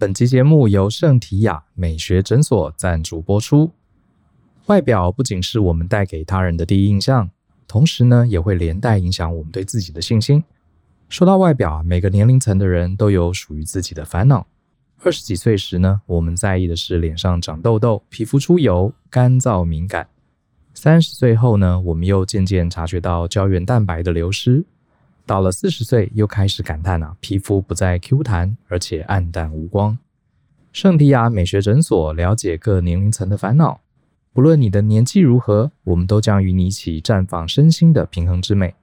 本期节目由圣缇亚美学诊所赞助播出。外表不仅是我们带给他人的第一印象，同时呢，也会连带影响我们对自己的信心。说到外表，每个年龄层的人都有属于自己的烦恼。二十几岁时呢，我们在意的是脸上长痘痘、皮肤出油、干燥敏感。三十岁后呢，我们又渐渐察觉到胶原蛋白的流失。到了四十岁，又开始感叹啊，皮肤不再 Q 弹，而且黯淡无光。圣缇亚美学诊所了解各年龄层的烦恼，不论你的年纪如何，我们都将与你一起绽放身心的平衡之美。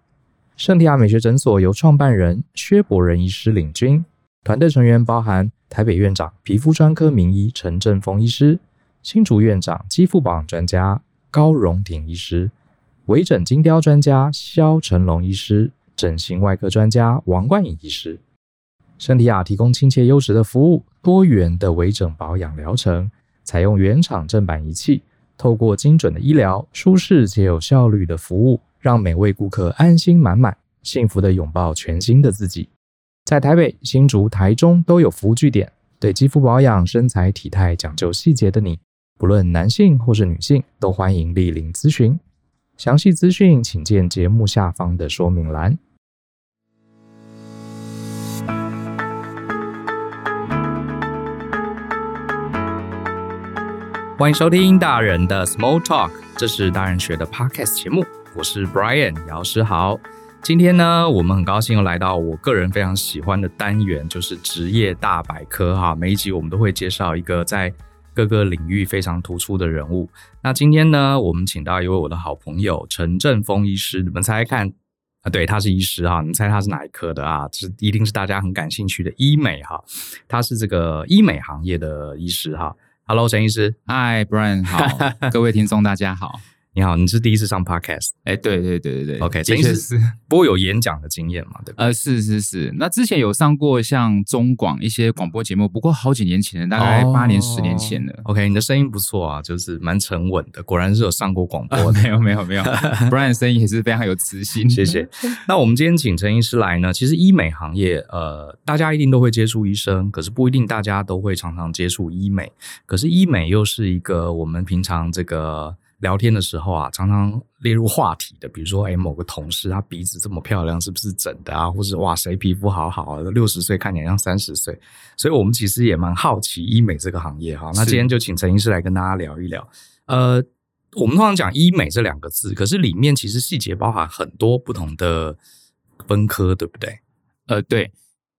圣缇亚美学诊所由创办人薛博仁医师领军，团队成员包含台北院长皮肤专科名医陈正峰医师，新竹院长肌肤保养专家高荣鼎医师，微整精雕专家萧成龙医师。整形外科专家王冠颖医师，圣缇亚提供亲切优质的服务，多元的微整保养疗程，采用原厂正版仪器，透过精准的医疗，舒适且有效率的服务，让每位顾客安心满满，幸福的拥抱全新的自己。在台北、新竹、台中都有服务据点，对肌肤保养、身材体态讲究细节的你，不论男性或是女性，都欢迎莅临咨询。详细资讯请见节目下方的说明栏。欢迎收听大人的 Small Talk，这是大人学的 Podcast 节目，我是 Brian 姚诗豪。今天呢，我们很高兴又来到我个人非常喜欢的单元，就是职业大百科哈。每一集我们都会介绍一个在各个领域非常突出的人物。那今天呢，我们请到一位我的好朋友陈振峰医师，你们猜猜看啊？对，他是医师哈，你们猜他是哪一科的啊？这一定是大家很感兴趣的医美哈。他是这个医美行业的医师哈。Hello，陈医师，Hi，Brian，好，各位听众大家好。你好，你是第一次上 Podcast？哎，对对对对对，OK，这次是不过有演讲的经验嘛？对吧？呃，是是是，那之前有上过像中广一些广播节目，不过好几年前了，大概八年、十年前了。OK，你的声音不错啊，就是蛮沉稳的，果然是有上过广播的。没有没有没有，Brian 声音也是非常有磁性，谢谢。那我们今天请陈医师来呢，其实医美行业，呃，大家一定都会接触医生，可是不一定大家都会常常接触医美，可是医美又是一个我们平常这个。聊天的时候啊，常常列入话题的，比如说，哎，某个同事他鼻子这么漂亮，是不是整的啊？或者哇，谁皮肤好好啊，六十岁看起来像三十岁。所以我们其实也蛮好奇医美这个行业哈。那今天就请陈医师来跟大家聊一聊。呃，我们通常讲医美这两个字，可是里面其实细节包含很多不同的分科，对不对？呃，对，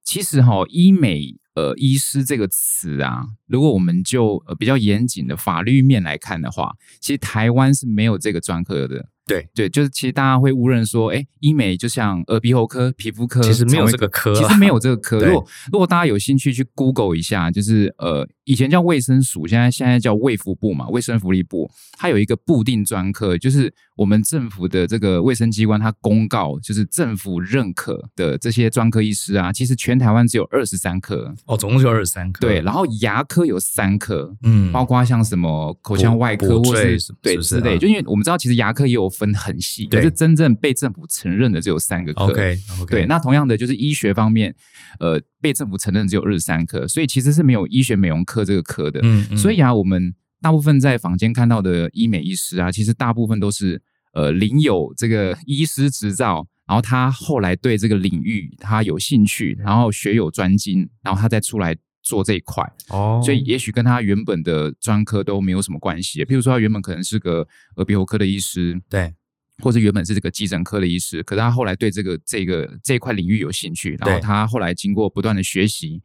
其实哈，医美。呃，医师这个词啊，如果我们就呃比较严谨的法律面来看的话，其实台湾是没有这个专科的。对对，就是其实大家会误认说，哎，医美就像耳鼻喉科、皮肤科，其实没有这个科，其实没有这个科。如果如果大家有兴趣去 Google 一下，就是呃，以前叫卫生署，现在现在叫卫福部嘛，卫生福利部，它有一个固定专科，就是我们政府的这个卫生机关，它公告就是政府认可的这些专科医师啊，其实全台湾只有二十三科哦，总共就二十三科。对，然后牙科有三科，嗯，包括像什么口腔外科或是对之类，就因为我们知道，其实牙科也有。分很细，可是真正被政府承认的只有三个科。OK，对，那同样的就是医学方面，呃，被政府承认只有二十三科，所以其实是没有医学美容科这个科的。嗯，嗯，所以啊，我们大部分在坊间看到的医美医师啊，其实大部分都是呃领有这个医师执照，然后他后来对这个领域他有兴趣，然后学有专精，然后他再出来。做这一块哦，所以也许跟他原本的专科都没有什么关系。譬如说，他原本可能是个耳鼻喉科的医师，对，或者原本是这个急诊科的医师，可是他后来对这个这个这一块领域有兴趣，然后他后来经过不断的学习，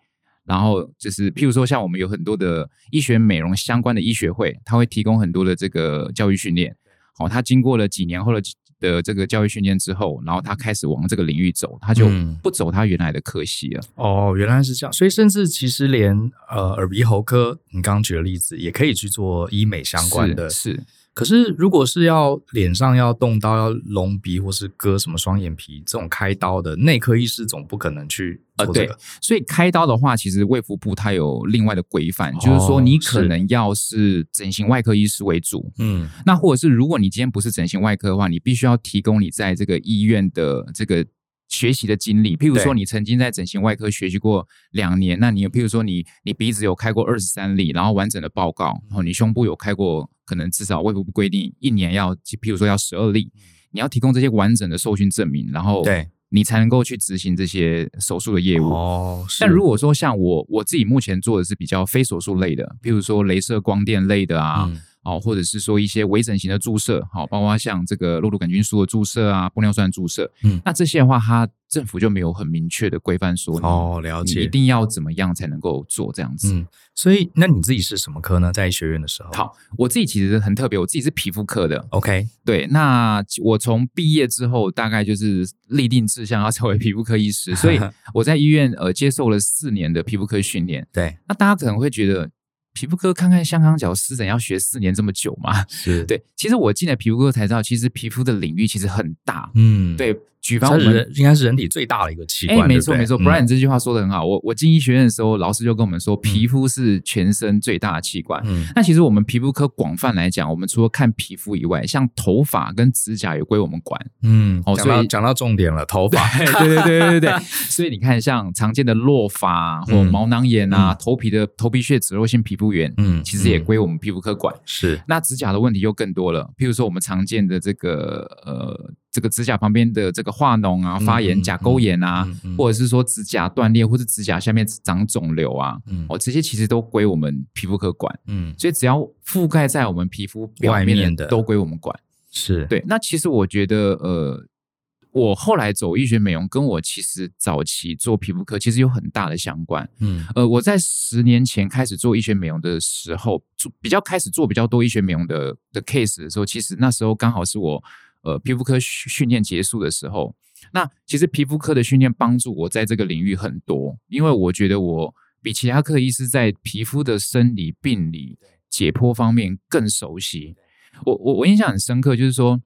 然后就是譬如说，像我们有很多的医学美容相关的医学会，他会提供很多的这个教育训练。好，他经过了几年后的。的这个教育训练之后，然后他开始往这个领域走，他就不走他原来的科系了。嗯、哦，原来是这样，所以甚至其实连呃耳鼻喉科，你刚刚举的例子，也可以去做医美相关的。是。是可是，如果是要脸上要动刀、要隆鼻或是割什么双眼皮这种开刀的，内科医师总不可能去做这个。呃、对，所以开刀的话，其实卫福部它有另外的规范，哦、就是说你可能要是整形外科医师为主，嗯，那或者是如果你今天不是整形外科的话，你必须要提供你在这个医院的这个学习的经历，譬如说你曾经在整形外科学习过两年，那你譬如说你你鼻子有开过二十三例，然后完整的报告，然后你胸部有开过，可能至少卫福部规定一年要，譬如说要十二例，你要提供这些完整的受训证明，然后对。你才能够去执行这些手术的业务。哦，但如果说像我我自己目前做的是比较非手术类的，譬如说镭射光电类的啊。嗯哦，或者是说一些微整形的注射，好，包括像这个肉毒杆菌素的注射啊，玻尿酸注射，嗯，那这些的话，它政府就没有很明确的规范说，哦，了解，一定要怎么样才能够做这样子。嗯，所以那你自己是什么科呢？在医学院的时候，好，我自己其实很特别，我自己是皮肤科的。OK，对，那我从毕业之后，大概就是立定志向要成为皮肤科医师，所以 我在医院呃接受了四年的皮肤科训练。对，那大家可能会觉得。皮肤科看看香港脚湿疹要学四年这么久吗？是对，其实我进了皮肤科才知道，其实皮肤的领域其实很大。嗯，对。举方，我们应该是人体最大的一个器官。哎，没错没错，Brian 这句话说的很好。我我进医学院的时候，老师就跟我们说，皮肤是全身最大的器官。嗯，那其实我们皮肤科广泛来讲，我们除了看皮肤以外，像头发跟指甲也归我们管。嗯，哦，所以讲到重点了，头发。对对对对对。所以你看，像常见的落发或毛囊炎啊，头皮的头皮屑脂漏性皮肤炎，嗯，其实也归我们皮肤科管。是。那指甲的问题又更多了，譬如说我们常见的这个呃。这个指甲旁边的这个化脓啊、发炎、甲沟炎啊，或者是说指甲断裂，或者指甲下面长肿瘤啊，嗯、哦，这些其实都归我们皮肤科管。嗯，所以只要覆盖在我们皮肤表面的，面的都归我们管。是对。那其实我觉得，呃，我后来走医学美容，跟我其实早期做皮肤科其实有很大的相关。嗯，呃，我在十年前开始做医学美容的时候，做比较开始做比较多医学美容的的 case 的时候，其实那时候刚好是我。呃，皮肤科训练结束的时候，那其实皮肤科的训练帮助我在这个领域很多，因为我觉得我比其他科医师在皮肤的生理、病理、解剖方面更熟悉。我我我印象很深刻，就是说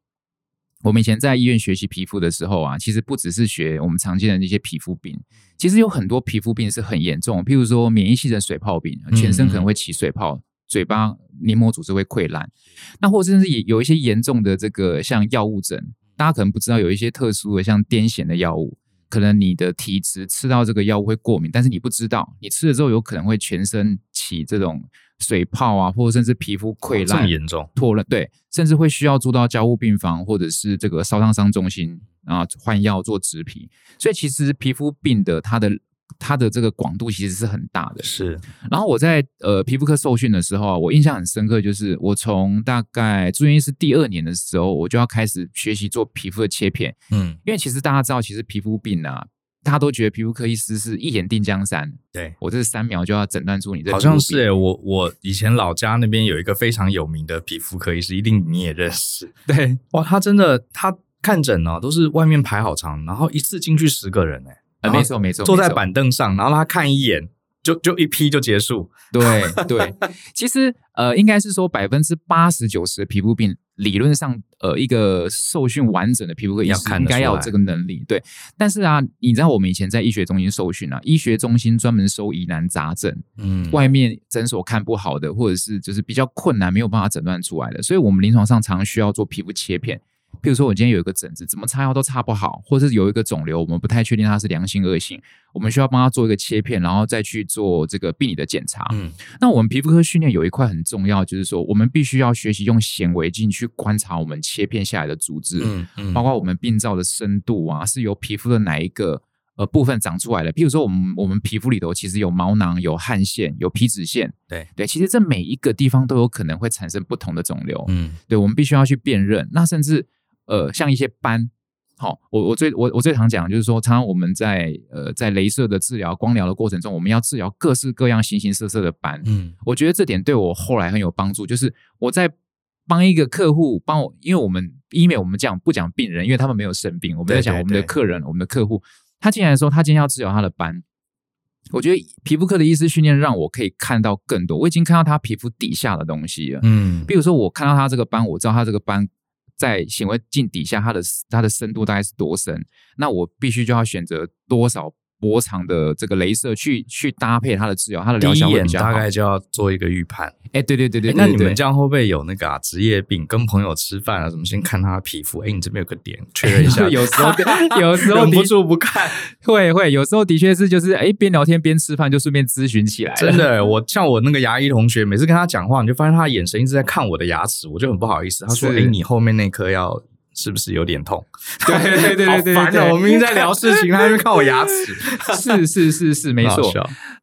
我们以前在医院学习皮肤的时候啊，其实不只是学我们常见的那些皮肤病，其实有很多皮肤病是很严重，譬如说免疫性的水泡病，全身可能会起水泡。嘴巴黏膜组织会溃烂，那或者甚至也有一些严重的这个像药物疹，大家可能不知道有一些特殊的像癫痫的药物，可能你的体质吃到这个药物会过敏，但是你不知道，你吃了之后有可能会全身起这种水泡啊，或者甚至皮肤溃烂，这么严重，脱了，对，甚至会需要住到交护病房或者是这个烧烫伤中心啊，换药做植皮，所以其实皮肤病的它的。它的这个广度其实是很大的，是。然后我在呃皮肤科受训的时候啊，我印象很深刻，就是我从大概住院医师第二年的时候，我就要开始学习做皮肤的切片。嗯，因为其实大家知道，其实皮肤病啊，大家都觉得皮肤科医师是一眼定江山。对，我这是三秒就要诊断出你这。好像是诶，我我以前老家那边有一个非常有名的皮肤科医师，一定你也认识。对，哇，他真的他看诊呢、啊，都是外面排好长，然后一次进去十个人诶。没错，没错，坐在板凳上，然后他看一眼，就就一批就结束。对 对，其实呃，应该是说百分之八十九十的皮肤病，理论上呃，一个受训完整的皮肤科医生应该要有这个能力。对，但是啊，你知道我们以前在医学中心受训啊，医学中心专门收疑难杂症，嗯，外面诊所看不好的，或者是就是比较困难没有办法诊断出来的，所以我们临床上常常需要做皮肤切片。比如说，我今天有一个疹子，怎么擦药都擦不好，或者是有一个肿瘤，我们不太确定它是良性恶性，我们需要帮他做一个切片，然后再去做这个病理的检查。嗯，那我们皮肤科训练有一块很重要，就是说我们必须要学习用显微镜去观察我们切片下来的组织，嗯嗯，包括我们病灶的深度啊，是由皮肤的哪一个呃部分长出来的？譬如说，我们我们皮肤里头其实有毛囊、有汗腺、有皮脂腺，对对，其实这每一个地方都有可能会产生不同的肿瘤，嗯，对，我们必须要去辨认。那甚至呃，像一些斑，好、哦，我我最我我最常讲就是说，常常我们在呃在镭射的治疗、光疗的过程中，我们要治疗各式各样、形形色色的斑。嗯，我觉得这点对我后来很有帮助。就是我在帮一个客户帮我，因为我们医美我们讲不讲病人，因为他们没有生病，我们在讲我们的客人、我们的客户。他进来说他今天要治疗他的斑，我觉得皮肤科的医师训练让我可以看到更多。我已经看到他皮肤底下的东西了。嗯，比如说我看到他这个斑，我知道他这个斑。在显微镜底下，它的它的深度大概是多深？那我必须就要选择多少波长的这个镭射去去搭配它的治疗，它的疗效会比较好。大概就要做一个预判。哎，对对对对，那你们这样会不会有那个啊职业病？跟朋友吃饭啊，什么先看他的皮肤？哎，你这边有个点，确认一下。有时候 有时候忍不住不看，会会有时候的确是就是哎边聊天边吃饭就顺便咨询起来。真的，我像我那个牙医同学，每次跟他讲话，你就发现他的眼神一直在看我的牙齿，我就很不好意思。他说：“哎，你后面那颗要。”是不是有点痛？对对对对对。我明明在聊事情，他那边看我牙齿。是是是是，没错。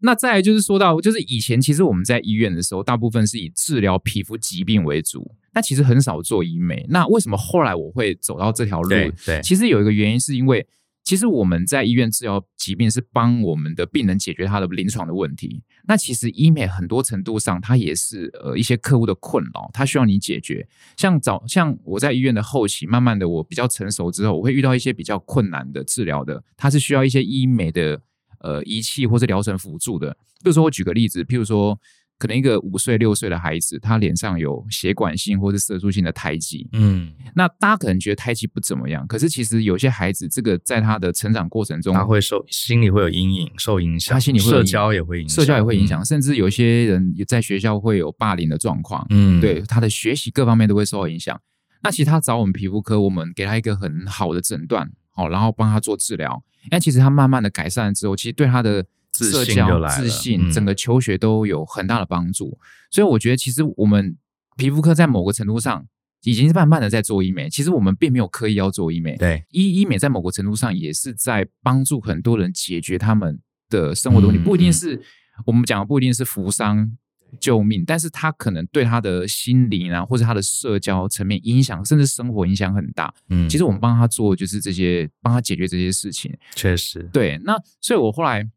那再来就是说到，就是以前其实我们在医院的时候，大部分是以治疗皮肤疾病为主，但其实很少做医美。那为什么后来我会走到这条路？对，其实有一个原因是因为。其实我们在医院治疗疾病是帮我们的病人解决他的临床的问题。那其实医美很多程度上，它也是呃一些客户的困扰，它需要你解决。像早像我在医院的后期，慢慢的我比较成熟之后，我会遇到一些比较困难的治疗的，它是需要一些医美的呃仪器或是疗程辅助的。比如说我举个例子，譬如说。可能一个五岁六岁的孩子，他脸上有血管性或是色素性的胎记，嗯，那大家可能觉得胎记不怎么样，可是其实有些孩子，这个在他的成长过程中，他会受心理会有阴影，受影响，他心理会社交也会影响，社交也会影响，嗯，甚至有些人也在学校会有霸凌的状况，嗯，对他的学习各方面都会受到影响。那其实他找我们皮肤科，我们给他一个很好的诊断，好，然后帮他做治疗。那其实他慢慢的改善之后，其实对他的。社交自信，整个求学都有很大的帮助，嗯，所以我觉得其实我们皮肤科在某个程度上已经是慢慢的在做医美。其实我们并没有刻意要做医美，对，医医美在某个程度上也是在帮助很多人解决他们的生活的问题，嗯，不一定是我们讲的不一定是扶伤救命，但是他可能对他的心灵啊，或者他的社交层面影响，甚至生活影响很大。嗯，其实我们帮他做就是这些，帮他解决这些事情，确实对。那所以我后来。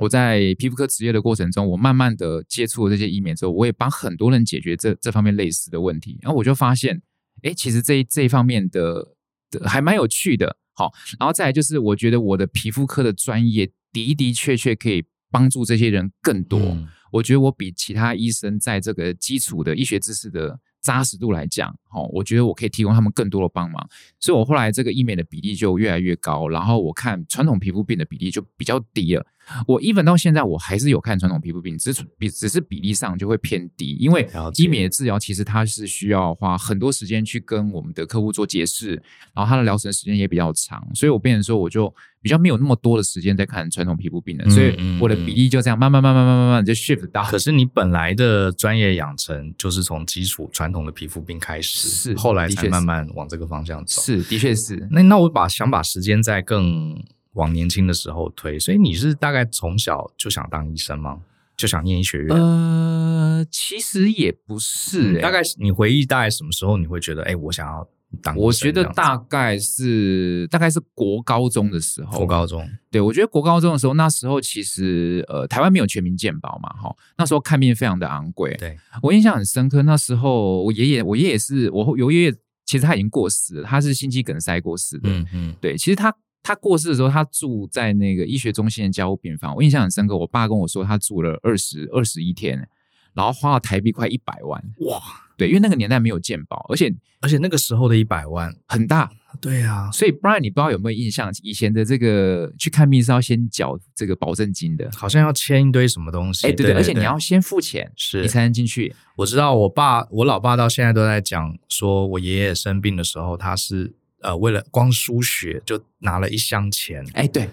我在皮肤科执业的过程中，我慢慢的接触了这些医美之后，我也帮很多人解决这这方面类似的问题。然后我就发现，哎，其实这一这一方面的的还蛮有趣的。好，然后再来就是，我觉得我的皮肤科的专业的的确确可以帮助这些人更多。嗯。我觉得我比其他医生在这个基础的医学知识的扎实度来讲，好，我觉得我可以提供他们更多的帮忙。所以我后来这个医美的比例就越来越高，然后我看传统皮肤病的比例就比较低了。我 even 到现在我还是有看传统皮肤病，只是比只是比例上就会偏低，因为医美的治疗其实它是需要花很多时间去跟我们的客户做解释，然后它的疗程时间也比较长，所以我变成说我就比较没有那么多的时间在看传统皮肤病了，所以我的比例就这样慢慢慢慢慢慢慢就 shift 到。可是你本来的专业养成就是从基础传统的皮肤病开始，是后来才慢慢往这个方向走，是的确是。那那我把想把时间再更。往年轻的时候推，所以你是大概从小就想当医生吗？就想念医学院？呃，其实也不是、欸嗯。大概你回忆大概什么时候你会觉得，哎、欸，我想要当？我觉得大概是大概是国高中的时候。国高中，对，我觉得国高中的时候，那时候其实呃，台湾没有全民健保嘛，哈，那时候看病非常的昂贵。对，我印象很深刻，那时候我爷爷，我爷爷是我有爷爷，其实他已经过世了，他是心肌梗塞过世的。嗯嗯，对，其实他。他过世的时候，他住在那个医学中心的加护病房，我印象很深刻。我爸跟我说，他住了二十二十一天，然后花了台币快一百万。哇，对，因为那个年代没有鉴宝，而且而且那个时候的一百万很大。对啊，所以 Brian，你不知道有没有印象，以前的这个去看病是要先缴这个保证金的，好像要签一堆什么东西。哎，对对，对，而且你要先付钱，是你才能进去。我知道，我爸，我老爸到现在都在讲，说我爷爷生病的时候，他是。呃，为了光输血就拿了一箱钱。哎，对，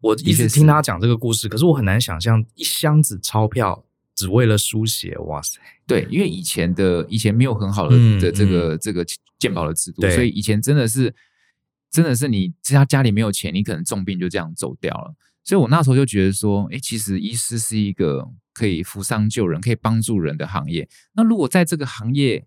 我一直听他讲这个故事，可是我很难想象一箱子钞票只为了书写。哇塞！对，因为以前的以前没有很好的的这个、嗯、这个鉴宝的制度，所以以前真的是真的是你家家里没有钱，你可能重病就这样走掉了。所以我那时候就觉得说，哎，其实医师是一个可以扶伤救人、可以帮助人的行业。那如果在这个行业，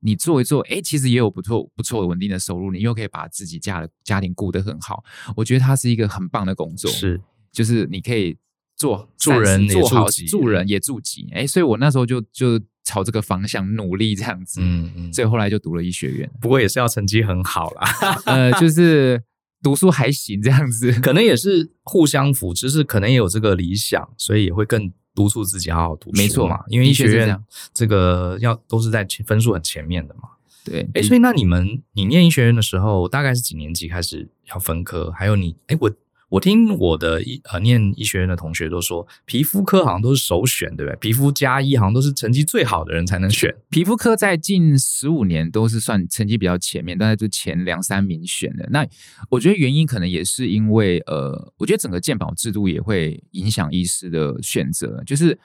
你做一做，哎，其实也有不错不错的稳定的收入，你又可以把自己家的家庭顾得很好。我觉得它是一个很棒的工作，是，就是你可以做助人也做好，助人也助己。哎，所以我那时候就就朝这个方向努力这样子，嗯嗯，所以后来就读了医学院，不过也是要成绩很好啦，呃，就是读书还行这样子，可能也是互相扶持，就是可能也有这个理想，所以也会更。督促自己好好读书，没错嘛，因为医学院这个要都是在分数很前面的嘛。对，哎，所以那你们你念医学院的时候，大概是几年级开始要分科？还有你，哎，我我听我的医呃念医学院的同学都说，皮肤科好像都是首选，对不对？皮肤加医好像都是成绩最好的人才能选。皮肤科在近十五年都是算成绩比较前面，大概就前两三名选的。那我觉得原因可能也是因为呃，我觉得整个健保制度也会影响医师的选择，就是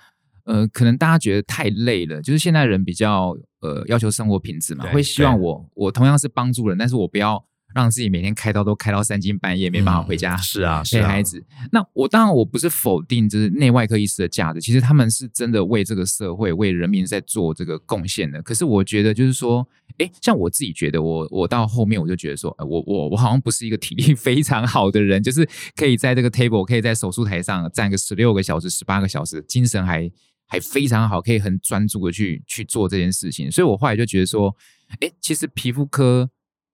呃，可能大家觉得太累了，就是现在人比较呃要求生活品质嘛，会希望我我同样是帮助人，但是我不要。让自己每天开刀都开到三更半夜，没办法回家。是啊，陪孩子。那我当然我不是否定就是内外科医师的价值，其实他们是真的为这个社会、为人民在做这个贡献的。可是我觉得就是说，哎，像我自己觉得我，我我到后面我就觉得说，我我我好像不是一个体力 非常好的人，就是可以在这个 table，可以在手术台上站个十六个小时、十八个小时，精神还还非常好，可以很专注的去去做这件事情。所以我后来就觉得说，哎，其实皮肤科。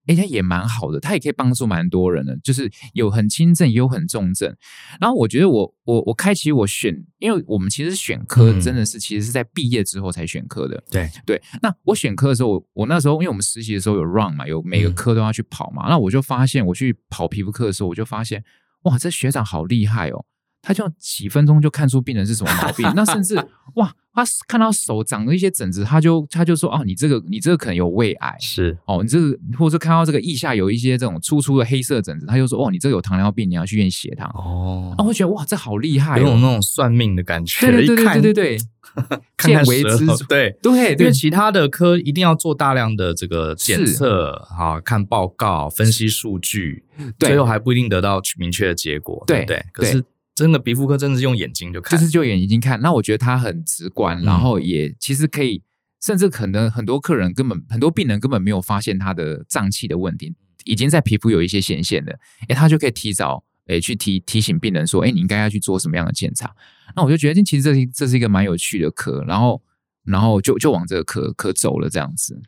哎，他也蛮好的，他也可以帮助蛮多人的，就是有很轻症，也有很重症。然后我觉得我我我开启我选，因为我们其实选科真的是、嗯、其实是在毕业之后才选科的。对对，那我选科的时候，我，我那时候因为我们实习的时候有 run 嘛，有每个科都要去跑嘛，嗯、那我就发现我去跑皮肤科的时候，我就发现哇，这学长好厉害哦。他就几分钟就看出病人是什么毛病，那甚至哇，他看到手长了一些疹子，他就他就说哦，你这个你这个可能有胃癌，是。哦，你这个或者看到这个腋下有一些这种粗粗的黑色疹子，他就说哦，你这个有糖尿病，你要去验血糖。哦。然后我觉得哇，这好厉害，哦，有种那种算命的感觉。对对对对对对，见微知著，对对，因为其他的科一定要做大量的这个检测啊，看报告、分析数据，最后还不一定得到明确的结果，对？对，可是。真的皮肤科真的是用眼睛就看，就是就眼睛看。那我觉得它很直观，然后也其实可以，甚至可能很多客人根本很多病人根本没有发现他的脏器的问题，已经在皮肤有一些显现的，诶，他就可以提早诶去提提醒病人说，诶，你应该要去做什么样的检查。那我就觉得，其实这是这是一个蛮有趣的科，然后然后就就往这个科科走了这样子。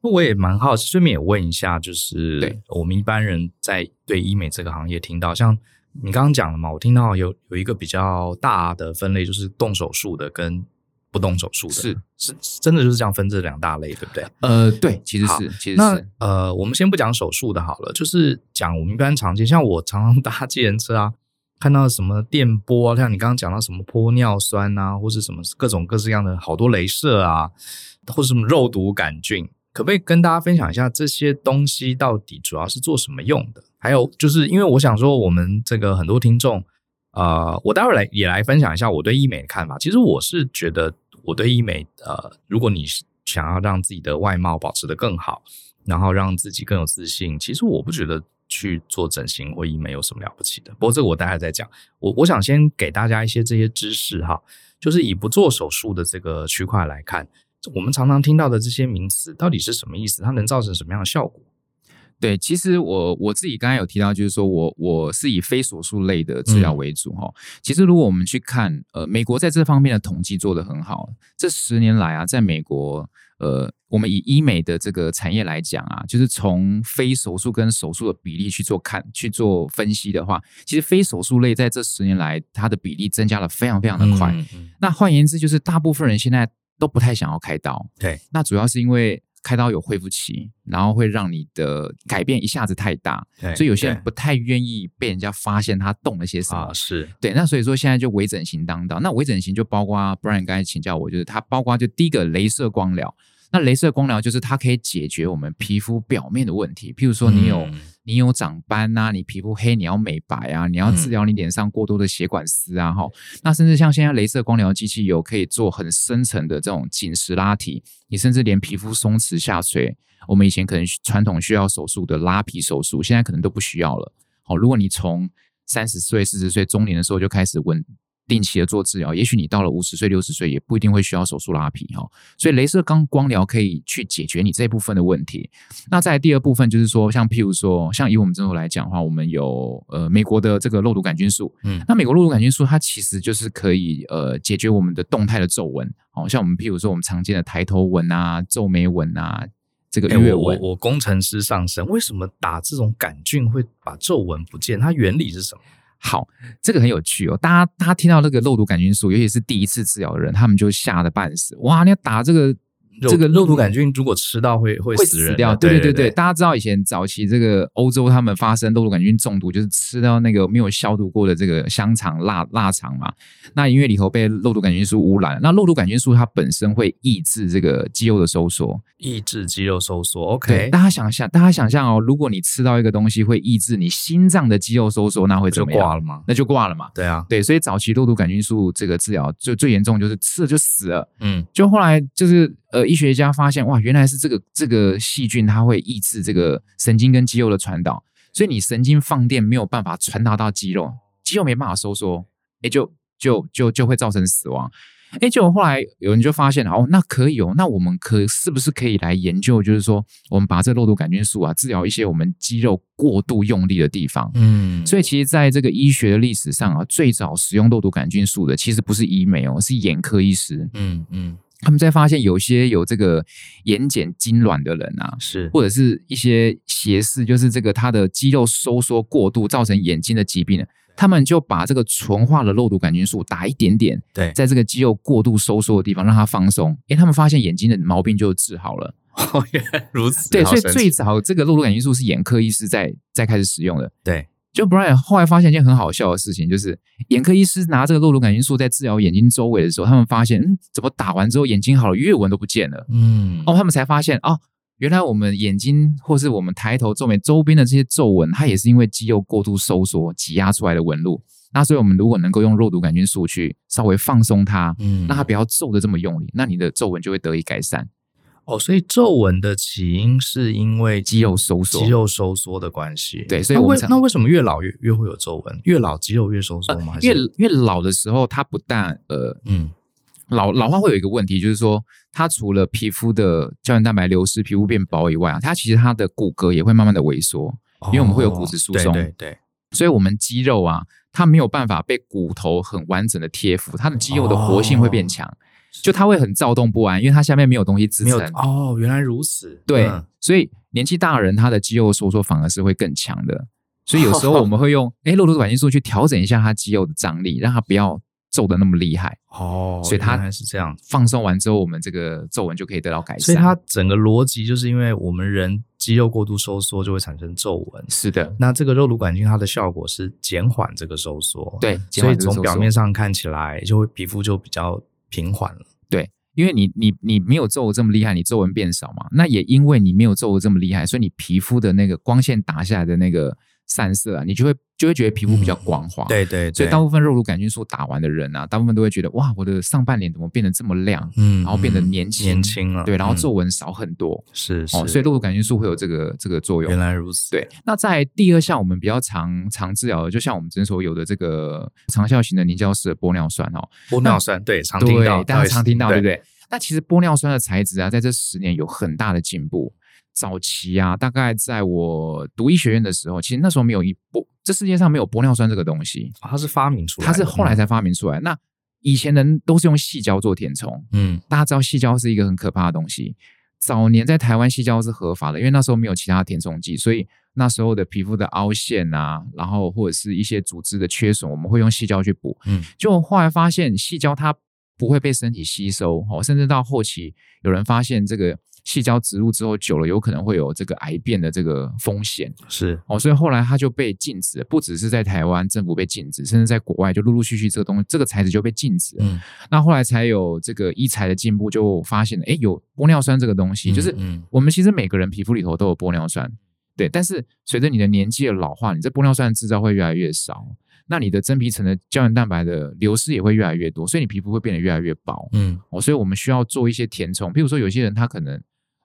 那我也蛮好奇，顺便也问一下，就是对我们一般人在对医美这个行业听到像。你刚刚讲了嘛？我听到有有一个比较大的分类，就是动手术的跟不动手术的，是是真的就是这样分这两大类，对不对？呃，对，其实是，其实是。那呃，我们先不讲手术的好了，就是讲我们一般常见，像我常常搭计程车啊，看到什么电波啊，像你刚刚讲到什么玻尿酸啊，或是什么各种各式各样的好多镭射啊，或是什么肉毒杆菌，可不可以跟大家分享一下这些东西到底主要是做什么用的？还有就是，因为我想说，我们这个很多听众，呃，我待会儿来也来分享一下我对医美的看法。其实我是觉得，我对医美，呃，如果你想要让自己的外貌保持得更好，然后让自己更有自信，其实我不觉得去做整形或医美有什么了不起的。不过这个我待会再讲。我我想先给大家一些这些知识哈，就是以不做手术的这个区块来看，我们常常听到的这些名词到底是什么意思？它能造成什么样的效果？对，其实我我自己刚才有提到，就是说我我是以非手术类的治疗为主哈。嗯、其实如果我们去看，呃，美国在这方面的统计做得很好。这十年来啊，在美国，呃，我们以医美的这个产业来讲啊，就是从非手术跟手术的比例去做看去做分析的话，其实非手术类在这十年来它的比例增加了非常非常的快。嗯嗯、那换言之，就是大部分人现在都不太想要开刀。对，那主要是因为。开刀有恢复期，然后会让你的改变一下子太大，所以有些人不太愿意被人家发现他动了些什么。啊、是对，那所以说现在就微整形当道。那微整形就包括 Brian 刚才请教我，就是它包括就第一个镭射光疗。那镭射光疗就是它可以解决我们皮肤表面的问题，譬如说你有、嗯、你有长斑呐、啊，你皮肤黑，你要美白啊，你要治疗你脸上过多的血管丝啊，哈、嗯，那甚至像现在镭射光疗机器有可以做很深层的这种紧实拉提，你甚至连皮肤松弛下垂，我们以前可能传统需要手术的拉皮手术，现在可能都不需要了。好，如果你从三十岁、四十岁中年的时候就开始问。定期的做治疗，也许你到了五十岁、六十岁也不一定会需要手术拉皮哈，所以镭射光光疗可以去解决你这部分的问题。那在第二部分就是说，像譬如说，像以我们诊所来讲的话，我们有呃美国的这个肉毒杆菌素，嗯，那美国肉毒杆菌素它其实就是可以呃解决我们的动态的皱纹，好像我们譬如说我们常见的抬头纹啊、皱眉纹啊，这个月纹。我我工程师上身，为什么打这种杆菌会把皱纹不见？它原理是什么？好，这个很有趣哦。大家，大家听到那个肉毒杆菌素，尤其是第一次治疗的人，他们就吓得半死。哇，你要打这个这个肉毒杆菌如果吃到会会死人，会死掉。对对对对，大家知道以前早期这个欧洲他们发生肉毒杆菌中毒，就是吃到那个没有消毒过的这个香肠、腊腊肠嘛。那因为里头被肉毒杆菌素污染，那肉毒杆菌素它本身会抑制这个肌肉的收缩，抑制肌肉收缩。OK，大家想象，大家想象哦，如果你吃到一个东西会抑制你心脏的肌肉收缩，那会怎么样？挂了吗？那就挂了嘛。对啊，对，所以早期肉毒杆菌素这个治疗就最严重，就是吃了就死了。嗯，就后来就是呃，医学家发现哇，原来是这个这个细菌它会抑制这个神经跟肌肉的传导，所以你神经放电没有办法传达到肌肉，肌肉没办法收缩，哎，就就就就会造成死亡。哎，结果后来有人就发现，哦，那可以哦，那我们可是不是可以来研究，就是说，我们把这个肉毒杆菌素啊，治疗一些我们肌肉过度用力的地方。嗯，所以其实在这个医学的历史上啊，最早使用肉毒杆菌素的，其实不是医美哦，是眼科医师。嗯嗯，他们在发现有些有这个眼睑痉挛的人啊，是或者是一些斜视，就是这个他的肌肉收缩过度，造成眼睛的疾病。他们就把这个纯化的肉毒杆菌素打一点点，对，在这个肌肉过度收缩的地方，让它放松。诶，他们发现眼睛的毛病就治好了。哦，原来如此。对，所以最早这个肉毒杆菌素是眼科医师在在开始使用的。对，就 Brian 后来发现一件很好笑的事情，就是眼科医师拿这个肉毒杆菌素在治疗眼睛周围的时候，他们发现，嗯，怎么打完之后眼睛好了，鱼尾纹都不见了。嗯，哦，他们才发现哦。原来我们眼睛或是我们抬头皱眉周边的这些皱纹，它也是因为肌肉过度收缩挤压出来的纹路。那所以，我们如果能够用肉毒杆菌素去稍微放松它，嗯，让它不要皱的这么用力，那你的皱纹就会得以改善。哦，所以皱纹的起因是因为肌肉收缩，肌肉收缩的关系。对，所以我们那为那为什么越老越越会有皱纹？越老肌肉越收缩吗？呃、越越老的时候，它不但呃嗯。老老化会有一个问题，就是说，它除了皮肤的胶原蛋白流失、皮肤变薄以外啊，它其实它的骨骼也会慢慢的萎缩，因为我们会有骨质疏松，对对对，所以我们肌肉啊，它没有办法被骨头很完整的贴服，它的肌肉的活性会变强，就它会很躁动不安，因为它下面没有东西支撑。哦，原来如此，对，所以年纪大的人，他的肌肉收缩反而是会更强的，所以有时候我们会用 哎肉毒杆菌素去调整一下他肌肉的张力，让他不要。皱的那么厉害哦，所以它还是这样。放松完之后，我们这个皱纹就可以得到改善。所以它整个逻辑就是因为我们人肌肉过度收缩就会产生皱纹。是的，那这个肉毒杆菌它的效果是减缓这个收缩。对，所以从表面上看起来就会皮肤就比较平缓了。对，因为你你你没有皱纹这么厉害，你皱纹变少嘛。那也因为你没有皱纹这么厉害，所以你皮肤的那个光线打下来的那个。散色啊，你就会就会觉得皮肤比较光滑，嗯、对，对对，所以大部分肉毒杆菌素打完的人啊，大部分都会觉得哇，我的上半脸怎么变得这么亮，嗯，然后变得年轻。年轻了，对，然后皱纹少很多，是是、哦，所以肉毒杆菌素会有这个这个作用。原来如此，对。那在第二项，我们比较常常治疗的，就像我们诊所有的这个长效型的凝胶式的玻尿酸哦，玻尿酸对，常听到，大家常听到，对不对？那其实玻尿酸的材质啊，在这十年有很大的进步。早期啊，大概在我读医学院的时候，其实那时候没有一玻，这世界上没有玻尿酸这个东西。哦，它是发明出来的，它是后来才发明出来。嗯、那以前人都是用细胶做填充，嗯，大家知道细胶是一个很可怕的东西。早年在台湾细胶是合法的，因为那时候没有其他填充剂，所以那时候的皮肤的凹陷啊，然后或者是一些组织的缺损，我们会用细胶去补。嗯，就后来发现细胶它不会被身体吸收，哦，甚至到后期有人发现这个。矽胶植入之后久了，有可能会有这个癌变的这个风险。是哦，所以后来它就被禁止，不只是在台湾政府被禁止，甚至在国外就陆陆续续这个东西这个材质就被禁止了。嗯，那后来才有这个医材的进步，就发现了，哎，有玻尿酸这个东西，嗯、就是我们其实每个人皮肤里头都有玻尿酸，对。但是随着你的年纪的老化，你这玻尿酸的制造会越来越少。那你的真皮层的胶原蛋白的流失也会越来越多，所以你皮肤会变得越来越薄。嗯，哦，所以我们需要做一些填充，譬如说有些人他可能。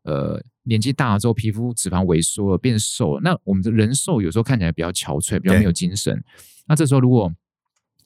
呃，年纪大了之后，皮肤脂肪萎缩了，变瘦了。那我们的人瘦有时候看起来比较憔悴，比较没有精神。那这时候如果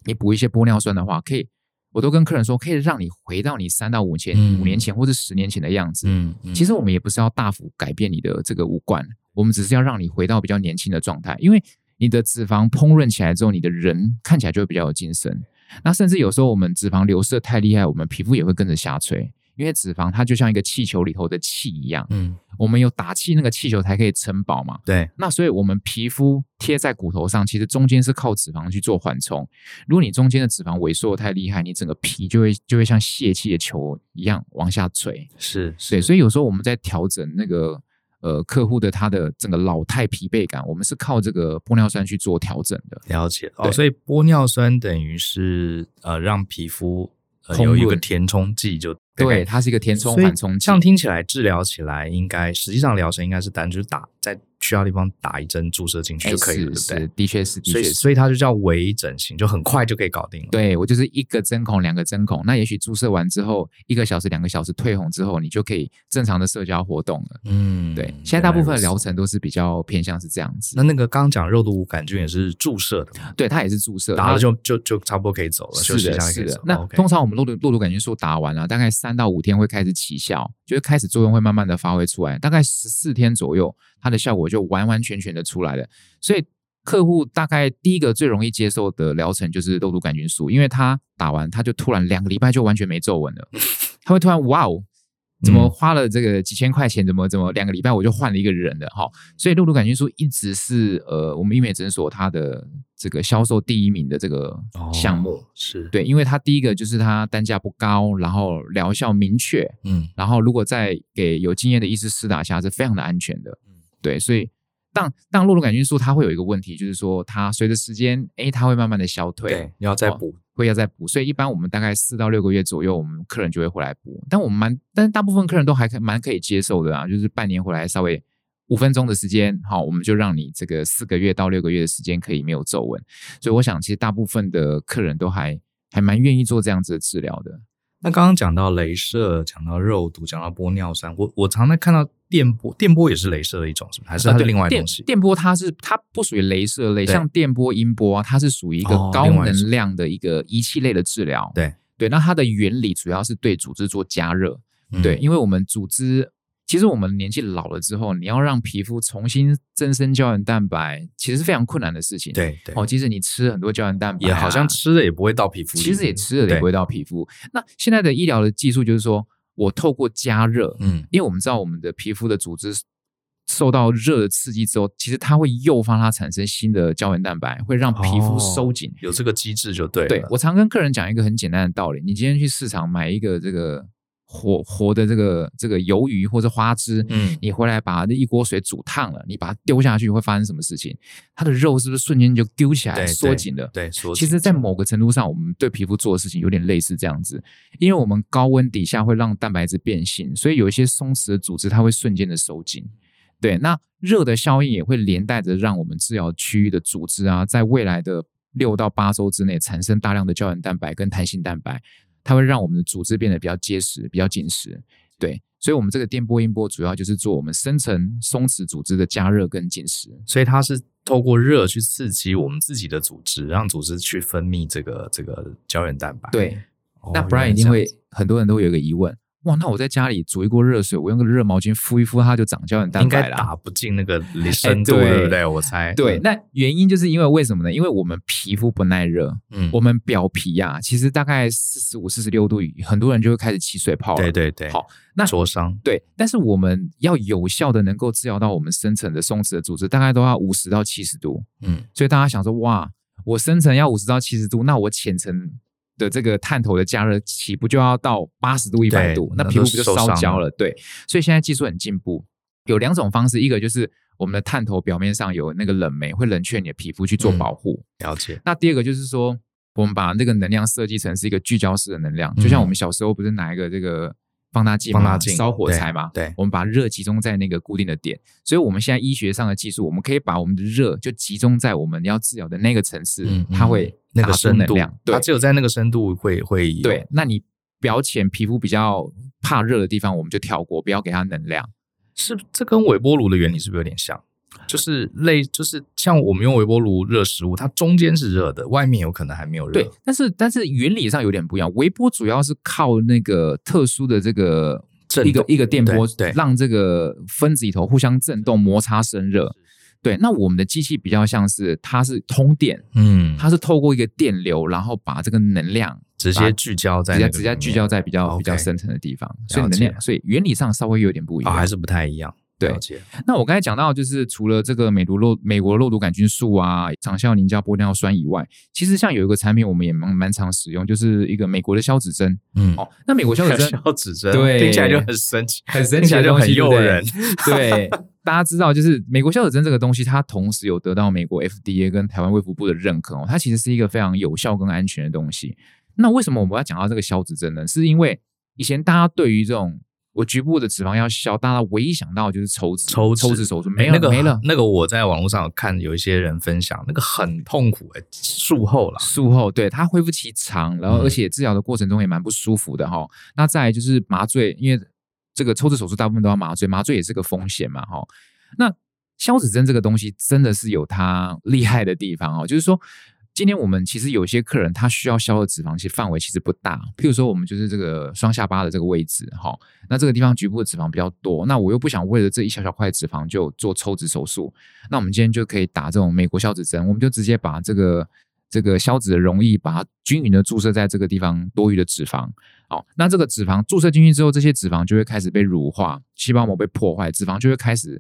你补一些玻尿酸的话，可以，我都跟客人说，可以让你回到你三到五前、嗯、五年前或者十年前的样子。嗯，嗯，其实我们也不是要大幅改变你的这个五官，我们只是要让你回到比较年轻的状态。因为你的脂肪烹饪起来之后，你的人看起来就会比较有精神。那甚至有时候我们脂肪流失得太厉害，我们皮肤也会跟着下垂。因为脂肪它就像一个气球里头的气一样，嗯，我们有打气，那个气球才可以撑饱嘛。对，那所以我们皮肤贴在骨头上，其实中间是靠脂肪去做缓冲。如果你中间的脂肪萎缩太厉害，你整个皮就会就会像泄气的球一样往下垂。是，对，所以有时候我们在调整那个呃客户的他的整个老态疲惫感，我们是靠这个玻尿酸去做调整的。了解哦，所以玻尿酸等于是呃让皮肤。呃、有一个填充剂就对，它是一一个填充缓冲剂。这样听起来治疗起来应该，实际上疗程应该是单就是打在。需要地方打一针注射进去就可以了，是对不对？的确是，的确是。所以，所以它就叫微整形，就很快就可以搞定了。对，我就是一个针孔，两个针孔。那也许注射完之后，一个小时、两个小时退红之后，你就可以正常的社交活动了。嗯，对。现在大部分的疗程都是比较偏向是这样子。那那个刚刚讲肉毒杆菌也是注射的吗？对，它也是注射，打了就就就差不多可以走了，是的，休息一下可以走。是的。那通常我们肉毒肉毒杆菌素打完了，大概三到五天会开始起效，就是开始作用会慢慢的发挥出来，大概十四天左右。它的效果就完完全全的出来了，所以客户大概第一个最容易接受的疗程就是肉毒杆菌素，因为他打完他就突然两个礼拜就完全没皱纹了，他会突然哇哦，怎么花了这个几千块钱，怎么怎么两个礼拜我就换了一个人了哈，所以肉毒杆菌素一直是呃我们医美诊所它的这个销售第一名的这个项目，哦、是。对，因为它第一个就是它单价不高，然后疗效明确，嗯，然后如果再给有经验的医师施打下是非常的安全的。对，所以当当肉毒杆菌素它会有一个问题，就是说它随着时间，哎，它会慢慢的消退，对，你要再补，哦，会要再补。所以一般我们大概四到六个月左右，我们客人就会回来补。但我们蛮，但是大部分客人都还可蛮可以接受的啊，就是半年回来稍微五分钟的时间，好，我们就让你这个四个月到六个月的时间可以没有皱纹。所以我想，其实大部分的客人都还还蛮愿意做这样子的治疗的。那刚刚讲到镭射，讲到肉毒，讲到玻尿酸，我我常常看到电波，电波也是镭射的一种，是不是？还是它是另外一种东西？电，电波它是它不属于镭射类，像电波、音波啊，它是属于一个高能量的一个仪器类的治疗。对、哦、对，那它的原理主要是对组织做加热。嗯、对，因为我们组织。其实我们年纪老了之后，你要让皮肤重新增生胶原蛋白，其实是非常困难的事情。对对，哦，即使你吃很多胶原蛋白，也好像吃了也不会到皮肤。其实也吃了也不会到皮肤。那现在的医疗的技术就是说，我透过加热，嗯，因为我们知道我们的皮肤的组织受到热的刺激之后，其实它会诱发它产生新的胶原蛋白，会让皮肤收紧。哦，有这个机制就对了。对，我常跟客人讲一个很简单的道理：你今天去市场买一个这个。活活的这个这个鱿鱼或者花枝，嗯，你回来把那一锅水煮烫了，你把它丢下去会发生什么事情？它的肉是不是瞬间就丢起来缩紧了？对，缩紧。其实，在某个程度上，我们对皮肤做的事情有点类似这样子，因为我们高温底下会让蛋白质变性，所以有一些松弛的组织它会瞬间的收紧。对，那热的效应也会连带着让我们治疗区域的组织啊，在未来的六到八周之内产生大量的胶原蛋白跟弹性蛋白。它会让我们的组织变得比较结实、比较紧实，对，所以，我们这个电波、音波主要就是做我们深层松弛组织的加热跟紧实，所以它是透过热去刺激我们自己的组织，让组织去分泌这个这个胶原蛋白。对，哦、那不然一定会很多人都会有一个疑问。哇，那我在家里煮一锅热水，我用个热毛巾敷一敷，它就长胶原蛋白了。应该打不进那个 深度，欸、对，对不对？我猜。对，那原因就是因为为什么呢？因为我们皮肤不耐热，嗯，我们表皮呀、啊，其实大概四十五、四十六度，很多人就会开始起水泡了。对对对。好，那灼伤。对，但是我们要有效的能够治疗到我们深层的松弛的组织，大概都要五十到七十度。嗯，所以大家想说，哇，我深层要五十到七十度，那我浅层。的这个探头的加热起步就要到八十度、一百度，那皮肤不就烧焦了？对，所以现在技术很进步，有两种方式，一个就是我们的探头表面上有那个冷媒，会冷却你的皮肤去做保护。嗯、了解。那第二个就是说，我们把那个能量设计成是一个聚焦式的能量，就像我们小时候不是拿一个这个。放大镜，放大镜烧火柴嘛？对，对，我们把热集中在那个固定的点，所以我们现在医学上的技术，我们可以把我们的热就集中在我们要治疗的那个层次，嗯，它会那个深度，对，它只有在那个深度会会。对，那你表浅皮肤比较怕热的地方，我们就跳过，不要给它能量。是，这跟微波炉的原理是不是有点像？就是类，就是像我们用微波炉热食物，它中间是热的，外面有可能还没有热。对，但是但是原理上有点不一样。微波主要是靠那个特殊的这个一个一个电波，对，让这个分子里头互相震动摩擦生热。对，那我们的机器比较像是它是通电，嗯，它是透过一个电流，然后把这个能量直接聚焦在直接直接聚焦在比较比较深层的地方，所以能量，所以原理上稍微有点不一样，哦、还是不太一样。对，那我刚才讲到，就是除了这个美毒肉美国肉毒杆菌素啊、长效凝胶玻尿酸以外，其实像有一个产品，我们也蛮蛮常使用，就是一个美国的消脂针。嗯，哦，那美国消脂针，消脂针，对，听起来就很神奇，很神奇的东西，就很诱人。对，对大家知道，就是美国消脂针这个东西，它同时有得到美国 FDA 跟台湾卫福部的认可哦，它其实是一个非常有效跟安全的东西。那为什么我们要讲到这个消脂针呢？是因为以前大家对于这种我局部的脂肪要消，大家唯一想到就是抽脂，抽抽脂手术没了，那个没了。那个我在网络上有看，有一些人分享，那个很痛苦哎、欸，术后了，术后对它恢复期长，然后而且治疗的过程中也蛮不舒服的哈、嗯。那再来就是麻醉，因为这个抽脂手术大部分都要麻醉，麻醉也是个风险嘛哈。那消脂针这个东西真的是有它厉害的地方哦，就是说。今天我们其实有些客人他需要消的脂肪其实范围其实不大，譬如说我们就是这个双下巴的这个位置哈，那这个地方局部的脂肪比较多，那我又不想为了这一小小块脂肪就做抽脂手术，那我们今天就可以打这种美国消脂针，我们就直接把这个这个消脂的溶液把它均匀的注射在这个地方多余的脂肪，好，那这个脂肪注射进去之后，这些脂肪就会开始被乳化，细胞膜被破坏，脂肪就会开始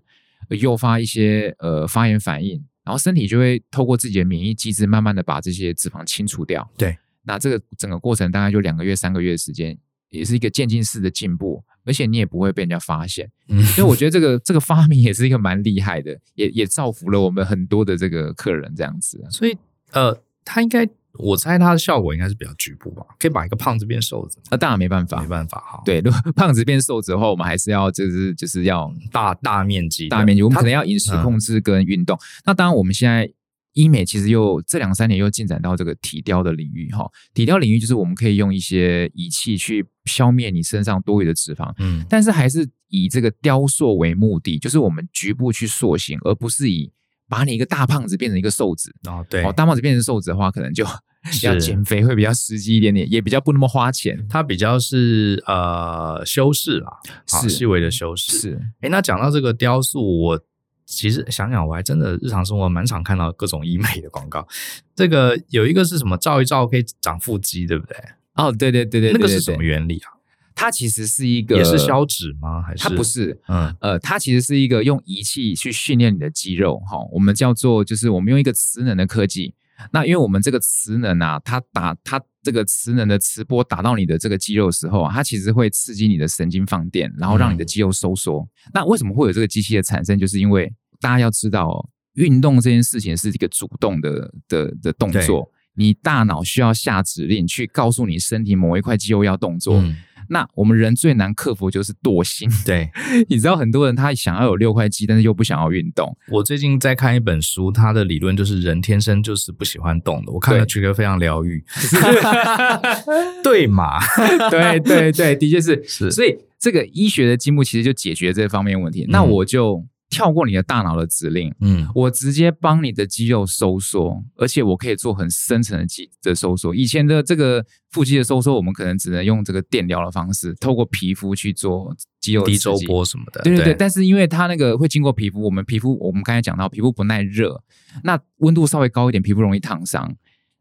诱发一些呃发炎反应。然后身体就会透过自己的免疫机制，慢慢的把这些脂肪清除掉。对，那这个整个过程大概就两个月、三个月的时间，也是一个渐进式的进步，而且你也不会被人家发现。嗯，所以我觉得这个这个发明也是一个蛮厉害的，也也造福了我们很多的这个客人这样子。所以，呃，他应该。我猜它的效果应该是比较局部吧，可以把一个胖子变瘦子。那、啊、当然没办法，没办法哈。对，如果 胖子变瘦子的话，我们还是要就是就是要大大面积大面积，我们可能要饮食控制跟运动。那当然，我们现在医美其实又这两三年又进展到这个体雕的领域哈。体雕领域就是我们可以用一些仪器去消灭你身上多余的脂肪，嗯，但是还是以这个雕塑为目的，就是我们局部去塑形，而不是以。把你一个大胖子变成一个瘦子哦，对，哦，大胖子变成瘦子的话，可能就 要减肥会比较实际一点点，也比较不那么花钱。它比较是呃修饰啦，是细微的修饰。是，哎，那讲到这个雕塑，我其实想想，我还真的日常生活蛮常看到各种医美的广告。这个有一个是什么？照一照可以长腹肌，对不对？哦，对对对对，对，那个是什么原理啊？它其实是一个，也是消脂吗？还是它不是？嗯，呃，它其实是一个用仪器去训练你的肌肉，哈，我们叫做就是我们用一个磁能的科技。那因为我们这个磁能啊，它打它这个磁能的磁波打到你的这个肌肉的时候啊，它其实会刺激你的神经放电，然后让你的肌肉收缩。嗯。那为什么会有这个机器的产生？就是因为大家要知道哦，运动这件事情是一个主动的的的动作，你大脑需要下指令去告诉你身体某一块肌肉要动作。嗯那我们人最难克服就是惰性。对，你知道很多人他想要有六块肌，但是又不想要运动。我最近在看一本书，它的理论就是人天生就是不喜欢动的。我看了觉得非常疗愈，对嘛？对对对，的确是是。所以这个医学的进步其实就解决这方面问题。嗯、那我就。跳过你的大脑的指令，嗯，我直接帮你的肌肉收缩，而且我可以做很深层的肌的收缩。以前的这个腹肌的收缩，我们可能只能用这个电疗的方式，透过皮肤去做肌肉的低周波什么的。对对对，对，但是因为它那个会经过皮肤，我们皮肤我们刚才讲到皮肤不耐热，那温度稍微高一点，皮肤容易烫伤。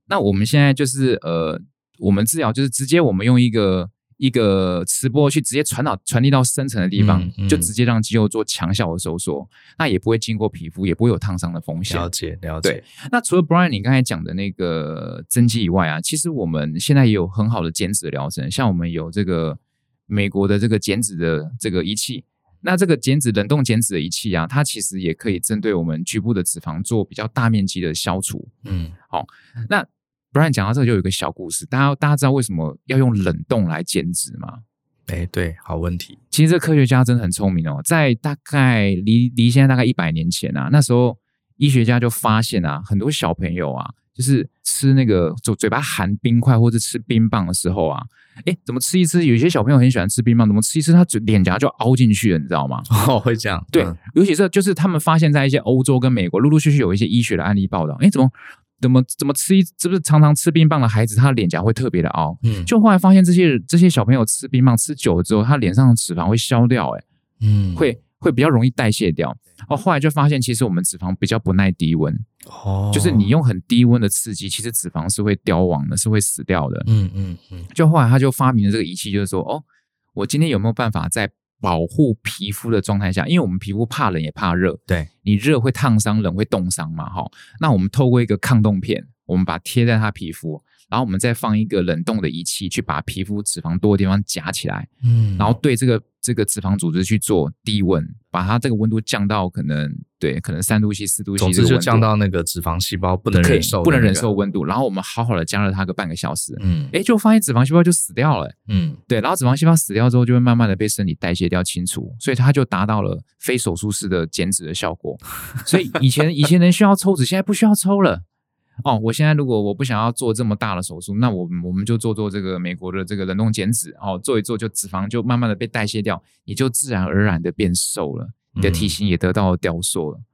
那我们现在就是呃，我们治疗就是直接我们用一个。一个磁波去直接传导传递到深层的地方，嗯嗯，就直接让肌肉做强效的收缩，那也不会经过皮肤，也不会有烫伤的风险。了解，了解。对，那除了 Brian 你刚才讲的那个增肌以外啊，其实我们现在也有很好的减脂疗程，像我们有这个美国的这个减脂的这个仪器，那这个减脂冷冻减脂的仪器啊，它其实也可以针对我们局部的脂肪做比较大面积的消除。嗯，好，那。不然讲到这个就有一个小故事，大家大家知道为什么要用冷冻来减脂吗？哎，对，好问题。其实这科学家真的很聪明哦，在大概离离现在大概一百年前啊，那时候医学家就发现啊，很多小朋友啊，就是吃那个嘴嘴巴含冰块或者吃冰棒的时候啊，哎，怎么吃一吃？有些小朋友很喜欢吃冰棒，怎么吃一吃他嘴脸颊就凹进去了，你知道吗？哦，会这样。对，嗯、尤其是就是他们发现，在一些欧洲跟美国，陆陆续续有一些医学的案例报道，哎，怎么？怎么怎么吃一，是不是常常吃冰棒的孩子，他的脸颊会特别的凹？嗯，就后来发现这些这些小朋友吃冰棒吃久了之后，他脸上的脂肪会消掉，欸，哎，嗯，会会比较容易代谢掉。哦，后来就发现其实我们脂肪比较不耐低温，哦，就是你用很低温的刺激，其实脂肪是会凋亡的，是会死掉的。嗯嗯嗯。就后来他就发明了这个仪器，就是说，哦，我今天有没有办法在保护皮肤的状态下，因为我们皮肤怕冷也怕热，对，你热会烫伤，冷会冻伤嘛，哈。那我们透过一个抗冻片，我们把它贴在它皮肤。然后我们再放一个冷冻的仪器，去把皮肤脂肪多的地方夹起来，嗯，然后对这个这个脂肪组织去做低温，把它这个温度降到可能对，可能三度 C、四度 C，总之就降到那个脂肪细胞不能忍受、那个、不能忍受温度。然后我们好好的加热它个半个小时，嗯，哎，就发现脂肪细胞就死掉了，嗯，对，然后脂肪细胞死掉之后，就会慢慢的被身体代谢掉、清除，所以它就达到了非手术式的减脂的效果。所以以前以前人需要抽脂，现在不需要抽了。哦，我现在如果我不想要做这么大的手术，那我我们就做做这个美国的这个冷冻减脂，哦，做一做就脂肪就慢慢的被代谢掉，你就自然而然的变瘦了，你的体型也得到了雕塑了。嗯、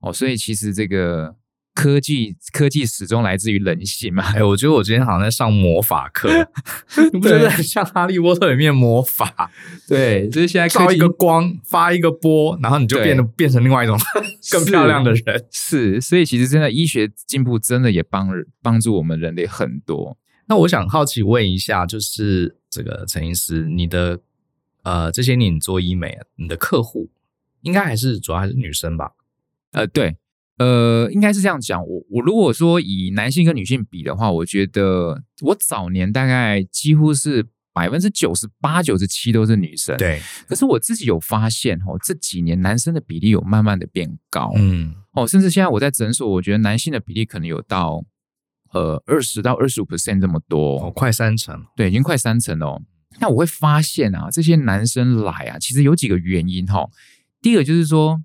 哦，所以其实这个。科技科技始终来自于人性嘛？哎，我觉得我今天好像在上魔法课，你不觉得很像《哈利波特》里面魔法？对，就是现在照一个光，发一个波，然后你就变得变成另外一种 更漂亮的人。是，所以其实真的医学进步真的也帮帮助我们人类很多。那我想好奇问一下，就是这个陈医师，你的呃这些年你做医美，你的客户应该还是主要还是女生吧？呃，对。呃，应该是这样讲。我我如果说以男性跟女性比的话，我觉得我早年大概几乎是百分之九十八、九十七都是女生。对。可是我自己有发现哦，这几年男生的比例有慢慢的变高。嗯。哦，甚至现在我在诊所，我觉得男性的比例可能有到呃二十到二十五 percent 这么多。哦，快三成。对，已经快三成了哦。那我会发现啊，这些男生来啊，其实有几个原因哈。第一个就是说。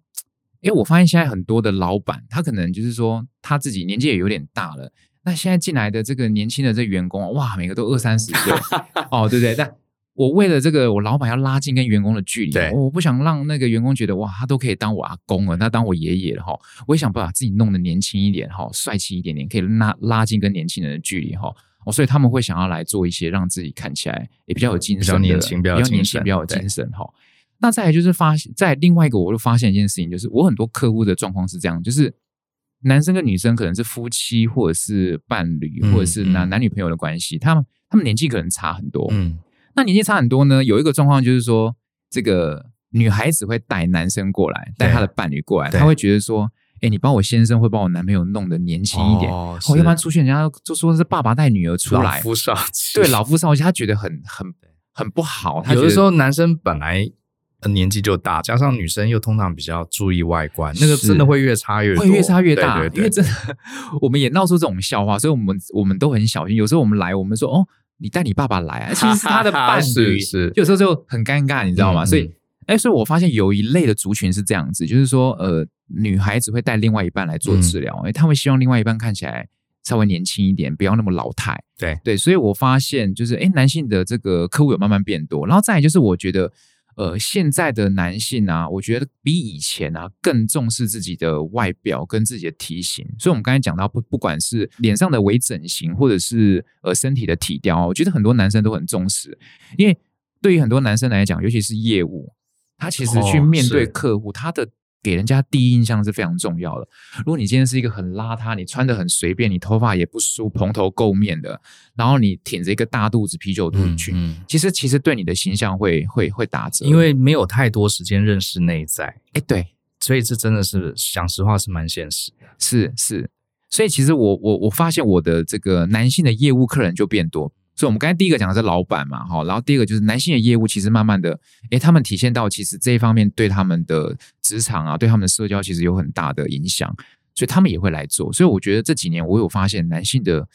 因为我发现现在很多的老板，他可能就是说他自己年纪也有点大了。那现在进来的这个年轻的这员工，哇，每个都二三十岁 哦，对不对？但我为了这个，我老板要拉近跟员工的距离，对我不想让那个员工觉得哇，他都可以当我阿公了，他当我爷爷了哈。我也想把自己弄得年轻一点哈，帅气一点点，可以拉拉近跟年轻人的距离哈。哦，所以他们会想要来做一些让自己看起来也比较有精神的，比较年轻、比较年轻、比较有精神哈。那再来就是发现，在另外一个，我就发现一件事情，就是我很多客户的状况是这样，就是男生跟女生可能是夫妻，或者是伴侣，或者是男男女朋友的关系，他们他们年纪可能差很多。嗯，那年纪差很多呢，有一个状况就是说，这个女孩子会带男生过来，带她的伴侣过来，她会觉得说，哎，你帮我先生会把我男朋友弄得年轻一点，哦，要不然出去人家就说是爸爸带女儿出来，老夫少妻，对，老夫少妻，他觉得很很很不好。他有的时候男生本来。年纪就大，加上女生又通常比较注意外观，那个真的会越差越多，会越差越大。对对对，因为真的，我们也闹出这种笑话，所以我们我们都很小心。有时候我们来，我们说哦，你带你爸爸来啊，其实是他的 伴侣，是是，有时候就很尴尬，你知道吗？嗯、所以，哎，所以我发现有一类的族群是这样子，就是说，呃，女孩子会带另外一半来做治疗，哎、嗯，他们希望另外一半看起来稍微年轻一点，不要那么老态。对对，所以我发现就是，哎，男性的这个客户有慢慢变多，然后再来就是，我觉得。呃，现在的男性啊，我觉得比以前啊更重视自己的外表跟自己的体型。所以，我们刚才讲到，不不管是脸上的微整形，或者是呃身体的体雕，我觉得很多男生都很重视。因为对于很多男生来讲，尤其是业务，他其实去面对客户，哦、他的。给人家第一印象是非常重要的。如果你今天是一个很邋遢，你穿得很随便，你头发也不梳，蓬头垢面的，然后你挺着一个大肚子啤酒肚去，嗯嗯、其实其实对你的形象会会会打折，因为没有太多时间认识内在。哎，对，所以这真的是讲实话是蛮现实的。是是，所以其实我我我发现我的这个男性的业务客人就变多。所以，我们刚才第一个讲的是老板嘛，哈，然后第二个就是男性的业务，其实慢慢的，诶，他们体现到其实这一方面对他们的职场啊，对他们的社交其实有很大的影响，所以他们也会来做。所以我觉得这几年我有发现男性的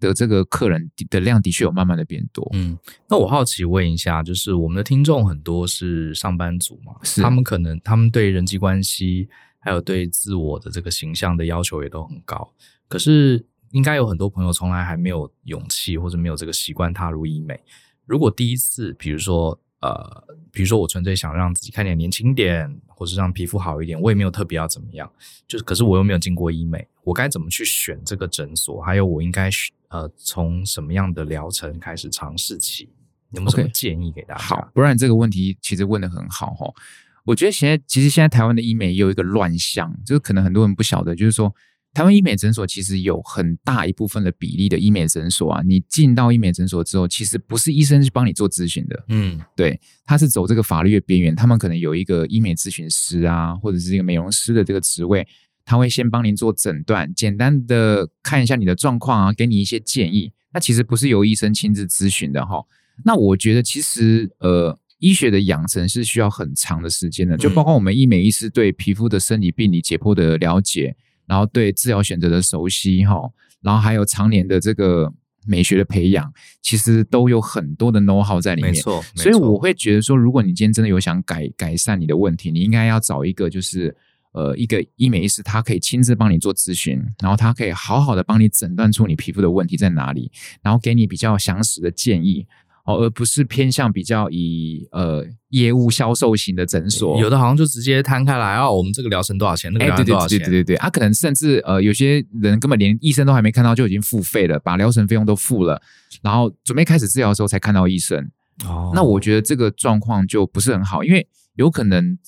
的这个客人的量的确有慢慢的变多。嗯，那我好奇问一下，就是我们的听众很多是上班族嘛，是他们可能他们对人际关系还有对自我的这个形象的要求也都很高，可是。应该有很多朋友从来还没有勇气或者没有这个习惯踏入医美。如果第一次，比如说呃，比如说我纯粹想让自己看起来年轻点，或是让皮肤好一点，我也没有特别要怎么样，就是可是我又没有进过医美，我该怎么去选这个诊所？还有我应该呃从什么样的疗程开始尝试起？有没有什么建议给大家？好，不然这个问题其实问得很好哈。我觉得现在其实现在台湾的医美也有一个乱象，就是可能很多人不晓得，就是说。台湾医美诊所其实有很大一部分的比例的医美诊所啊，你进到医美诊所之后，其实不是医生去帮你做咨询的，嗯，对，他是走这个法律的边缘，他们可能有一个医美咨询师啊，或者是一个美容师的这个职位，他会先帮您做诊断，简单的看一下你的状况啊，给你一些建议。那其实不是由医生亲自咨询的哈。那我觉得其实呃，医学的养成是需要很长的时间的，就包括我们医美医师对皮肤的生理病理解剖的了解。然后对治疗选择的熟悉哈，然后还有常年的这个美学的培养，其实都有很多的 know how 在里面。没错，所以我会觉得说，如果你今天真的有想改改善你的问题，你应该要找一个就是呃一个医美医师，他可以亲自帮你做咨询，然后他可以好好的帮你诊断出你皮肤的问题在哪里，然后给你比较详实的建议。哦，而不是偏向比较以呃业务销售型的诊所，有的好像就直接摊开来哦，我们这个疗程多少钱？那个疗程多少钱？对对对对对，他、啊、可能甚至呃有些人根本连医生都还没看到就已经付费了，把疗程费用都付了，然后准备开始治疗的时候才看到医生。哦，那我觉得这个状况就不是很好，因为有可能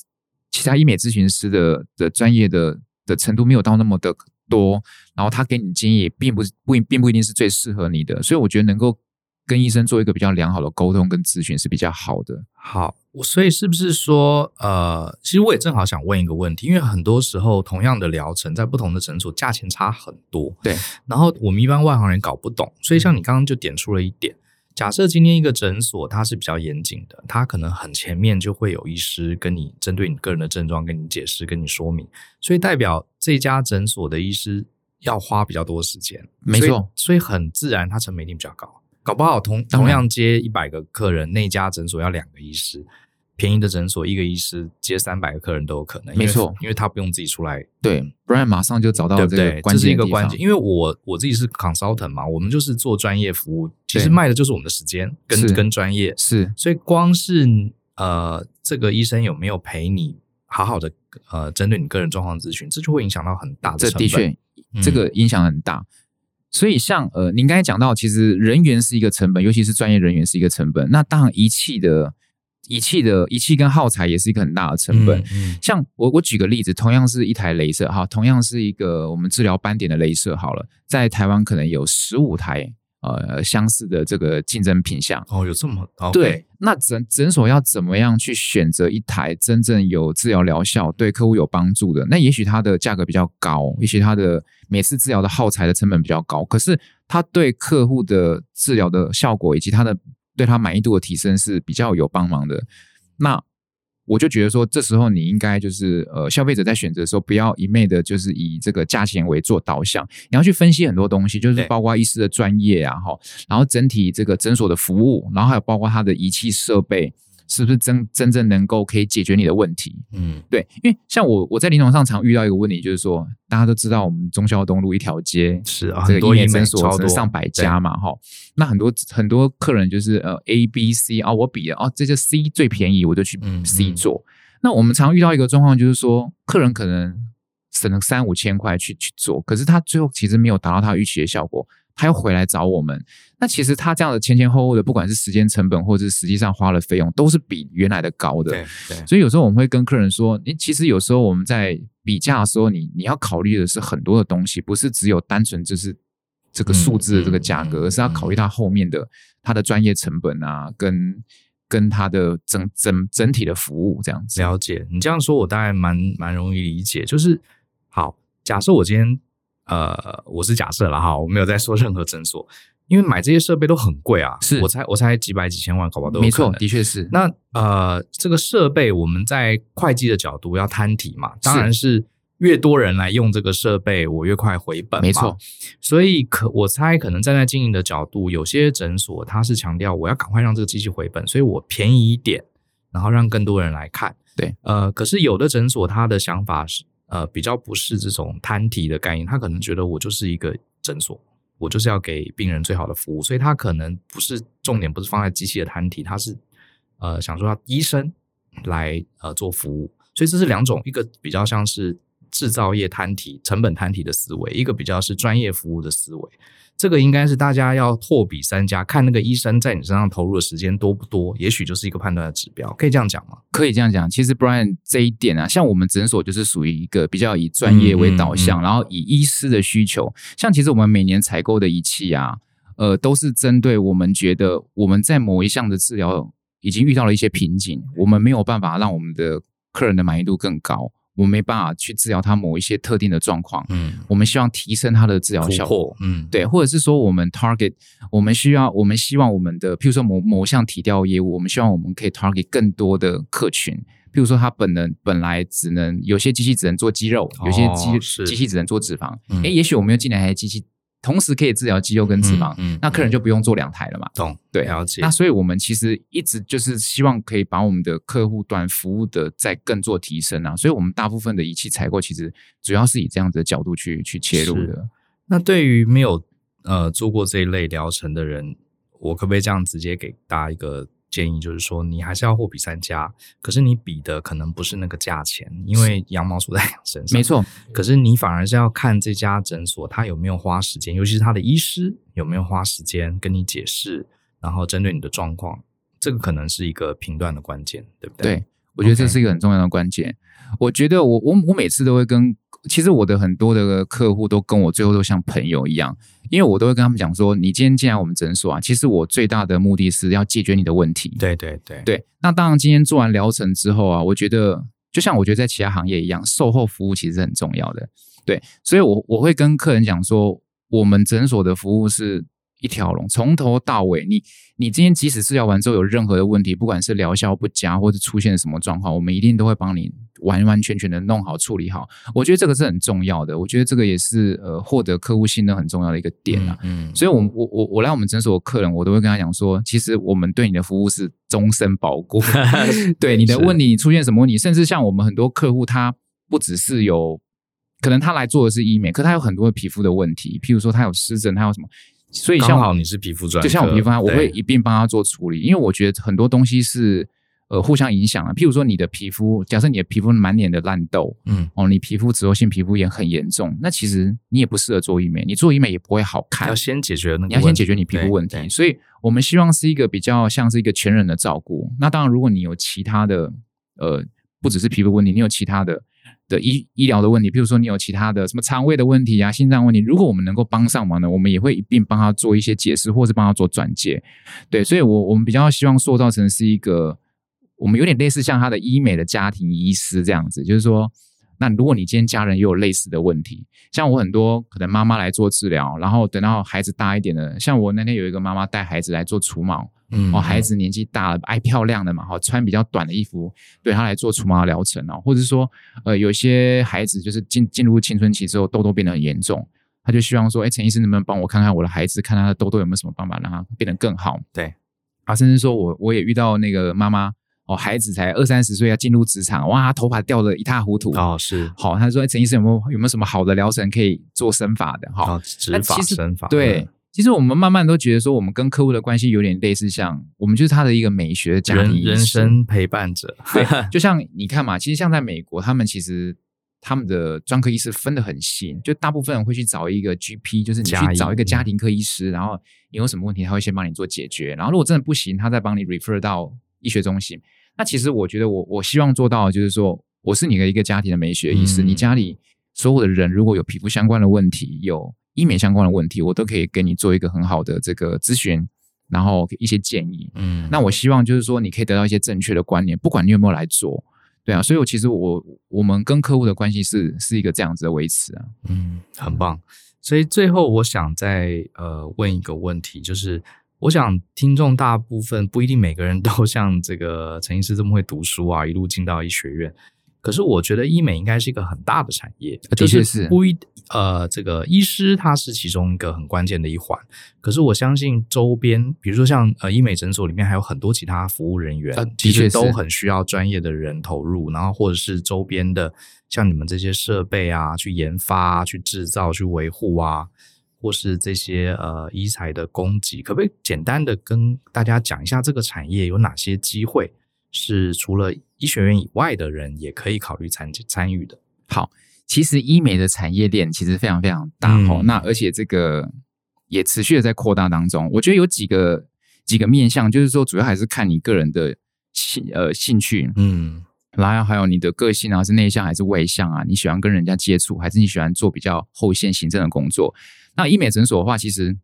其他医美咨询师的的专业的的程度没有到那么的多，然后他给你建议并不不并不一定是最适合你的，所以我觉得能够。跟医生做一个比较良好的沟通跟咨询是比较好的。好，所以是不是说，呃，其实我也正好想问一个问题，因为很多时候同样的疗程在不同的诊所价钱差很多。对。然后我们一般外行人搞不懂，所以像你刚刚就点出了一点，假设今天一个诊所它是比较严谨的，它可能很前面就会有医师跟你针对你个人的症状跟你解释、跟你说明，所以代表这家诊所的医师要花比较多时间。没错。所，所以很自然，它成本一定比较高。搞不好同同样接一百个客人，那家诊所要两个医师，便宜的诊所一个医师接三百个客人都有可能。没错，因为他不用自己出来，对，不然马上就找到这个关键，对？这是一个关键。因为我我自己是 consultant 嘛，我们就是做专业服务，其实卖的就是我们的时间跟跟专业。是，所以光是呃，这个医生有没有陪你好好的呃，针对你个人状况咨询，这就会影响到很大的。这的确，嗯、这个影响很大。所以像，呃，您刚才讲到，其实人员是一个成本，尤其是专业人员是一个成本。那当然，仪器的仪器的仪器跟耗材也是一个很大的成本。嗯嗯、像我我举个例子，同样是一台镭射哈，同样是一个我们治疗斑点的镭射好了，在台湾可能有十五台。呃，相似的这个竞争品项哦，有这么、okay、对？那诊诊所要怎么样去选择一台真正有治疗疗效、对客户有帮助的？那也许它的价格比较高，也许它的每次治疗的耗材的成本比较高，可是它对客户的治疗的效果以及它的对他满意度的提升是比较有帮忙的。那我就觉得说，这时候你应该就是呃，消费者在选择的时候，不要一昧的就是以这个价钱为做导向，你要去分析很多东西，就是包括医师的专业啊，哈，然后整体这个诊所的服务，然后还有包括它的仪器设备。是不是真真正能够可以解决你的问题？嗯，对，因为像我我在临床上常遇到一个问题，就是说大家都知道我们中孝东路一条街是啊，这个医美诊所上百家嘛，哈，那很多很多客人就是呃 A B C 啊，我比了哦，这就 C 最便宜，我就去 C 做。嗯嗯、那我们常遇到一个状况，就是说客人可能省了三五千块去去做，可是他最后其实没有达到他预期的效果。他要回来找我们，那其实他这样的前前后后的，不管是时间成本，或者是实际上花了费用，都是比原来的高的。对对。所以有时候我们会跟客人说，你其实有时候我们在比价的时候，你你要考虑的是很多的东西，不是只有单纯就是这个数字的这个价格，而是要考虑它后面的它的专业成本啊，跟跟它的整整整体的服务这样子。了解，你这样说，我大概蛮蛮容易理解。就是好，假设我今天。呃，我是假设了哈，我没有在说任何诊所，因为买这些设备都很贵啊，是我猜我猜几百几千万，搞不好都没错，的确是。那呃，这个设备我们在会计的角度要摊提嘛，当然是越多人来用这个设备，我越快回本，没错。所以可我猜可能站在经营的角度，有些诊所它是强调我要赶快让这个机器回本，所以我便宜一点，然后让更多人来看。对，呃，可是有的诊所他的想法是。呃，比较不是这种摊提的概念，他可能觉得我就是一个诊所，我就是要给病人最好的服务，所以他可能不是重点，不是放在机器的摊提，他是呃想说要医生来呃做服务，所以这是两种，一个比较像是制造业摊提、成本摊提的思维，一个比较是专业服务的思维。这个应该是大家要货比三家，看那个医生在你身上投入的时间多不多，也许就是一个判断的指标，可以这样讲吗？可以这样讲。其实 Brian 这一点啊，像我们诊所就是属于一个比较以专业为导向，嗯嗯嗯、然后以医师的需求，像其实我们每年采购的仪器啊，呃，都是针对我们觉得我们在某一项的治疗已经遇到了一些瓶颈，我们没有办法让我们的客人的满意度更高。我们没办法去治疗他某一些特定的状况，嗯，我们希望提升他的治疗效果，嗯，对，或者是说我们 target，我们需要，我们希望我们的，譬如说某某项体调业务，我们希望我们可以 target 更多的客群，譬如说他本能本来只能有些机器只能做肌肉，有些机机器只能做脂肪，哎，也许我们又进来一台机器。同时可以治疗肌肉跟脂肪，嗯，嗯，那客人就不用做两台了嘛。懂，对，了解。那所以我们其实一直就是希望可以把我们的客户端服务的再更做提升啊。所以我们大部分的仪器采购其实主要是以这样子的角度去去切入的。那对于没有呃做过这一类疗程的人，我可不可以这样直接给大家一个？建议就是说，你还是要货比三家，可是你比的可能不是那个价钱，因为羊毛出在 羊身上。没错，可是你反而是要看这家诊所他有没有花时间，尤其是他的医师有没有花时间跟你解释，然后针对你的状况，这个可能是一个评断的关键，对不对？对，我觉得这是一个很重要的关键。我觉得我我我每次都会跟。其实我的很多的客户都跟我最后都像朋友一样，因为我都会跟他们讲说，你今天进来我们诊所啊，其实我最大的目的是要解决你的问题。对对对对。那当然，今天做完疗程之后啊，我觉得就像我觉得在其他行业一样，售后服务其实是很重要的。对，所以我我会跟客人讲说，我们诊所的服务是。一条龙从头到尾，你你今天即使治疗完之后有任何的问题，不管是疗效不佳或者出现什么状况，我们一定都会帮你完完全全的弄好处理好。我觉得这个是很重要的，我觉得这个也是呃获得客户信任很重要的一个点啊。嗯，嗯，所以我我我我来我们诊所的客人，我都会跟他讲说，其实我们对你的服务是终身保固。对你的问题，你出现什么问题，甚至像我们很多客户，他不只是有可能他来做的是医美，可他有很多的皮肤的问题，譬如说他有湿疹，他有什么。所以像好你是皮肤专，就像我皮肤专，我会一并帮他做处理，因为我觉得很多东西是呃互相影响的。譬如说你的皮肤，假设你的皮肤满脸的烂痘，嗯，哦，你皮肤脂漏性皮肤炎很严重，那其实你也不适合做医美，你做医美也不会好看。要先解决那个，你要先解决你皮肤问题。所以我们希望是一个比较像是一个全人的照顾。那当然，如果你有其他的呃，不只是皮肤问题，你有其他的。的医医疗的问题，比如说你有其他的什么肠胃的问题啊、心脏问题，如果我们能够帮上忙呢，我们也会一并帮他做一些解释，或是帮他做转介。对，所以我我们比较希望塑造成是一个，我们有点类似像他的医美的家庭医师这样子，就是说，那如果你今天家人也有类似的问题，像我很多可能妈妈来做治疗，然后等到孩子大一点的，像我那天有一个妈妈带孩子来做除毛。嗯，哦，孩子年纪大了，爱漂亮的嘛，哈，穿比较短的衣服，对他来做除毛疗程哦，或者是说，呃，有些孩子就是进进入青春期之后，痘痘变得很严重，他就希望说，哎，陈医生能不能帮我看看我的孩子，看他的痘痘有没有什么办法让他变得更好？对，啊，甚至说我我也遇到那个妈妈，哦，孩子才二三十岁要进入职场，哇，头发掉的一塌糊涂，哦，是，好，他说，哎，陈医生有没有有没有什么好的疗程可以做生发的？哈、哦，植发生发，对。嗯其实我们慢慢都觉得说，我们跟客户的关系有点类似，像我们就是他的一个美学家庭人，人生陪伴者。对，就像你看嘛，其实像在美国，他们其实他们的专科医师分得很细，就大部分人会去找一个 GP，就是你去找一个家庭科医师，然后你有什么问题，他会先帮你做解决，然后如果真的不行，他再帮你 refer 到医学中心。那其实我觉得我我希望做到的就是说，我是你的一个家庭的美学医师，嗯、你家里所有的人如果有皮肤相关的问题，有。医美相关的问题，我都可以给你做一个很好的这个咨询，然后一些建议。嗯，那我希望就是说，你可以得到一些正确的观念，不管你有没有来做，对啊。所以，我其实我我们跟客户的关系是是一个这样子的维持啊。嗯，很棒。所以最后，我想再呃问一个问题，就是我想听众大部分不一定每个人都像这个陈医师这么会读书啊，一路进到医学院。可是我觉得医美应该是一个很大的产业，的确是不一呃，这个医师他是其中一个很关键的一环。可是我相信周边，比如说像呃医美诊所里面还有很多其他服务人员，其实都很需要专业的人投入，然后或者是周边的像你们这些设备啊，去研发、去制造、去维护啊，或是这些呃医材的供给，可不可以简单的跟大家讲一下这个产业有哪些机会？是除了医学院以外的人也可以考虑参参与的。好，其实医美的产业链其实非常非常大哦。嗯、那而且这个也持续的在扩大当中。我觉得有几个几个面向，就是说主要还是看你个人的兴呃兴趣，嗯，然后还有你的个性啊，是内向还是外向啊？你喜欢跟人家接触，还是你喜欢做比较后线行政的工作？那医美诊所的话，其实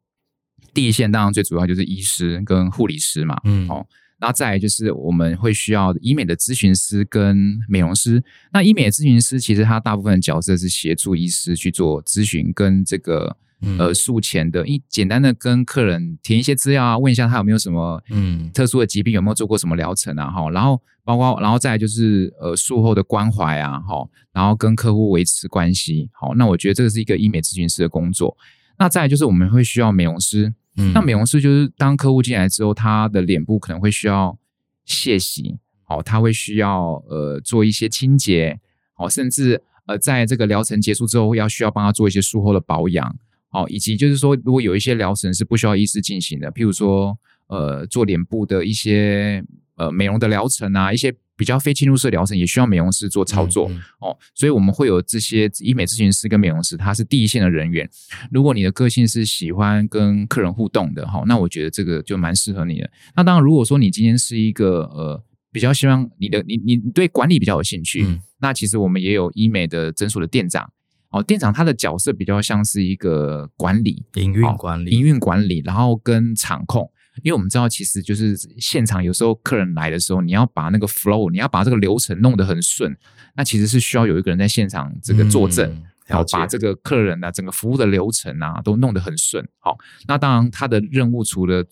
第一线当然最主要就是医师跟护理师嘛，嗯，哦。然后再来就是我们会需要医美的咨询师跟美容师。那医美的咨询师其实他大部分的角色是协助医师去做咨询跟这个呃术前的，一简单的跟客人填一些资料啊，问一下他有没有什么嗯特殊的疾病，有没有做过什么疗程啊哈。然后包括然后再来就是呃术后的关怀啊哈，然后跟客户维持关系。好，那我觉得这个是一个医美咨询师的工作。那再来就是我们会需要美容师。嗯，那美容师就是当客户进来之后，他的脸部可能会需要卸洗，哦，他会需要呃做一些清洁，哦，甚至呃在这个疗程结束之后，要需要帮他做一些术后的保养，哦，以及就是说，如果有一些疗程是不需要医师进行的，譬如说呃做脸部的一些呃美容的疗程啊，一些。比较非侵入式疗程也需要美容师做操作、嗯嗯、哦，所以我们会有这些医美咨询师跟美容师，他是第一线的人员。如果你的个性是喜欢跟客人互动的哈，那我觉得这个就蛮适合你的。那当然，如果说你今天是一个呃比较希望你的你你对管理比较有兴趣，嗯、那其实我们也有医美的诊所的店长哦，店长他的角色比较像是一个管理营运管理营运管理，然后跟场控。因为我们知道，其实就是现场有时候客人来的时候，你要把那个 flow，你要把这个流程弄得很顺，那其实是需要有一个人在现场这个坐镇，嗯、然后把这个客人啊整个服务的流程啊都弄得很顺。好，那当然他的任务除了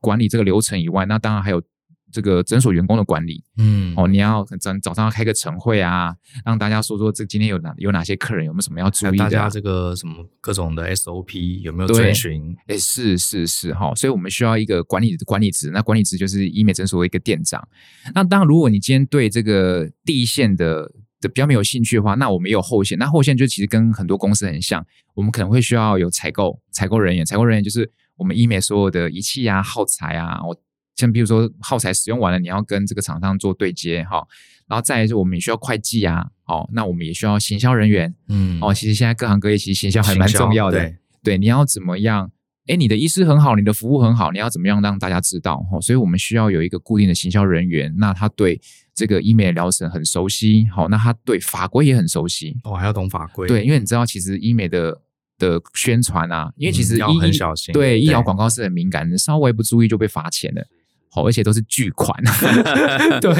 管理这个流程以外，那当然还有。这个诊所员工的管理，嗯，哦，你要早早上要开个晨会啊，让大家说说这今天有哪有哪些客人，有没有什么要注意的？大家这个什么各种的 SOP 有没有遵循？哎，是是是哈，所以我们需要一个管理管理职，那管理职就是医美诊所的一个店长。那当然，如果你今天对这个第一线的的比较没有兴趣的话，那我们也有后线。那后线就其实跟很多公司很像，我们可能会需要有采购采购人员，采购人员就是我们医美所有的仪器啊、耗材啊，我。像比如说耗材使用完了，你要跟这个厂商做对接哈，然后再来就我们也需要会计啊，哦，那我们也需要行销人员，嗯，哦，其实现在各行各业其实行销还蛮重要的，对，对，你要怎么样？哎，你的医师很好，你的服务很好，你要怎么样让大家知道？哈，所以我们需要有一个固定的行销人员，那他对这个医美疗程很熟悉，好，那他对法规也很熟悉，哦，还要懂法规，对，因为你知道其实医美的的宣传啊，因为其实医、嗯、要很小心，对，对医疗广告是很敏感的，稍微不注意就被罚钱了。而且都是巨款，对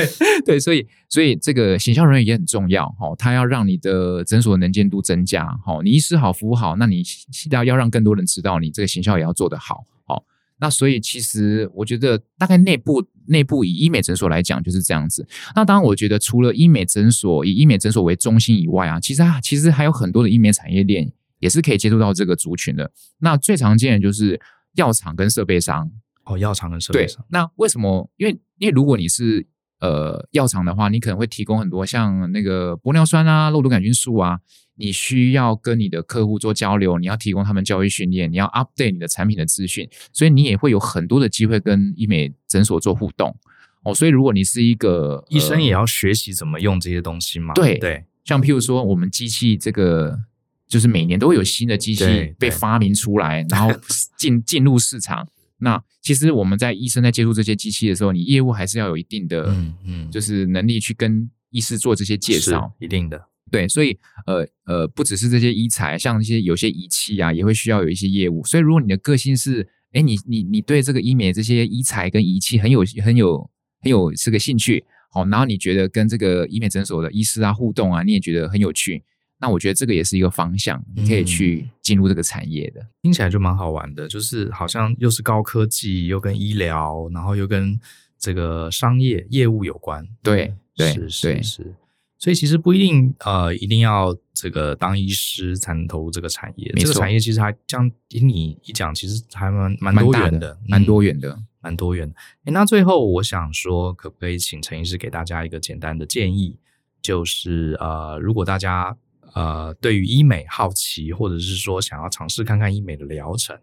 对，所以所以这个行销人员也很重要，哈，他要让你的诊所的能见度增加，哈，你医师好，服务好，那你要要让更多人知道你这个行销也要做得好，好，那所以其实我觉得大概内部内部以医美诊所来讲就是这样子，那当然我觉得除了医美诊所以医美诊所为中心以外啊，其实啊其实还有很多的医美产业链也是可以接触到这个族群的，那最常见的就是药厂跟设备商。哦，药厂的设备商。那为什么？因为因为如果你是呃药厂的话，你可能会提供很多像那个玻尿酸啊、肉毒杆菌素啊，你需要跟你的客户做交流，你要提供他们教育训练，你要 update 你的产品的资讯，所以你也会有很多的机会跟医美诊所做互动。哦，所以如果你是一个、呃、医生，也要学习怎么用这些东西嘛。对对，像譬如说我们机器这个，就是每年都会有新的机器被发明出来，然后进进入市场。那其实我们在医生在接触这些机器的时候，你业务还是要有一定的，嗯嗯，就是能力去跟医师做这些介绍，一定的，对，所以呃呃，不只是这些医材，像一些有些仪器啊，也会需要有一些业务。所以如果你的个性是，哎，你你你对这个医美这些医材跟仪器很有很有很有这个兴趣，好，然后你觉得跟这个医美诊所的医师啊互动啊，你也觉得很有趣。那我觉得这个也是一个方向，你可以去进入这个产业的，听起来就蛮好玩的。就是好像又是高科技，又跟医疗，然后又跟这个商业业务有关。对，对，是是是。所以其实不一定呃，一定要这个当医师才能投入这个产业。这个产业其实还这样听你一讲，其实还蛮蛮多元的，蛮多元的，蛮多元的。诶，那最后我想说，可不可以请陈医师给大家一个简单的建议？就是呃，如果大家呃，对于医美好奇，或者是说想要尝试看看医美的疗程，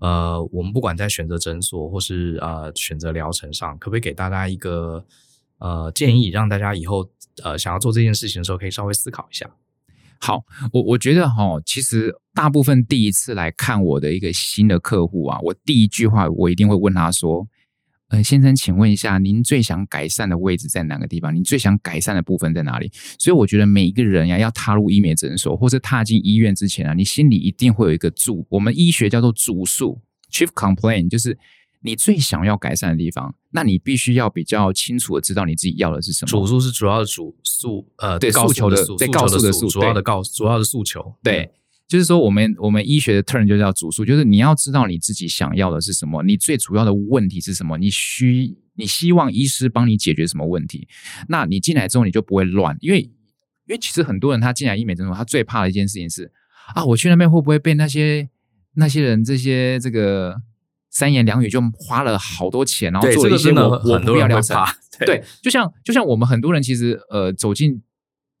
呃，我们不管在选择诊所或是呃选择疗程上，可不可以给大家一个呃建议，让大家以后呃想要做这件事情的时候，可以稍微思考一下？好，我我觉得哈，其实大部分第一次来看我的一个新的客户啊，我第一句话我一定会问他说：“呃，先生，请问一下，您最想改善的位置在哪个地方？您最想改善的部分在哪里？”所以我觉得每一个人呀，要踏入医美诊所或者踏进医院之前啊，你心里一定会有一个主，我们医学叫做主诉 （chief complaint），就是。你最想要改善的地方，那你必须要比较清楚的知道你自己要的是什么。主诉是主要的主诉，呃，对，诉求的诉，对，告诉的诉，主要的告，主要的诉求。对，就是说，我们我们医学的 turn 就叫主诉，就是你要知道你自己想要的是什么，你最主要的问题是什么，你需你希望医师帮你解决什么问题。那你进来之后，你就不会乱，因为因为其实很多人他进来医美诊所，他最怕的一件事情是啊，我去那边会不会被那些那些人这些这个。三言两语就花了好多钱，然后做了一些我、这个、我不要疗程。对，对，就像就像我们很多人其实呃走进。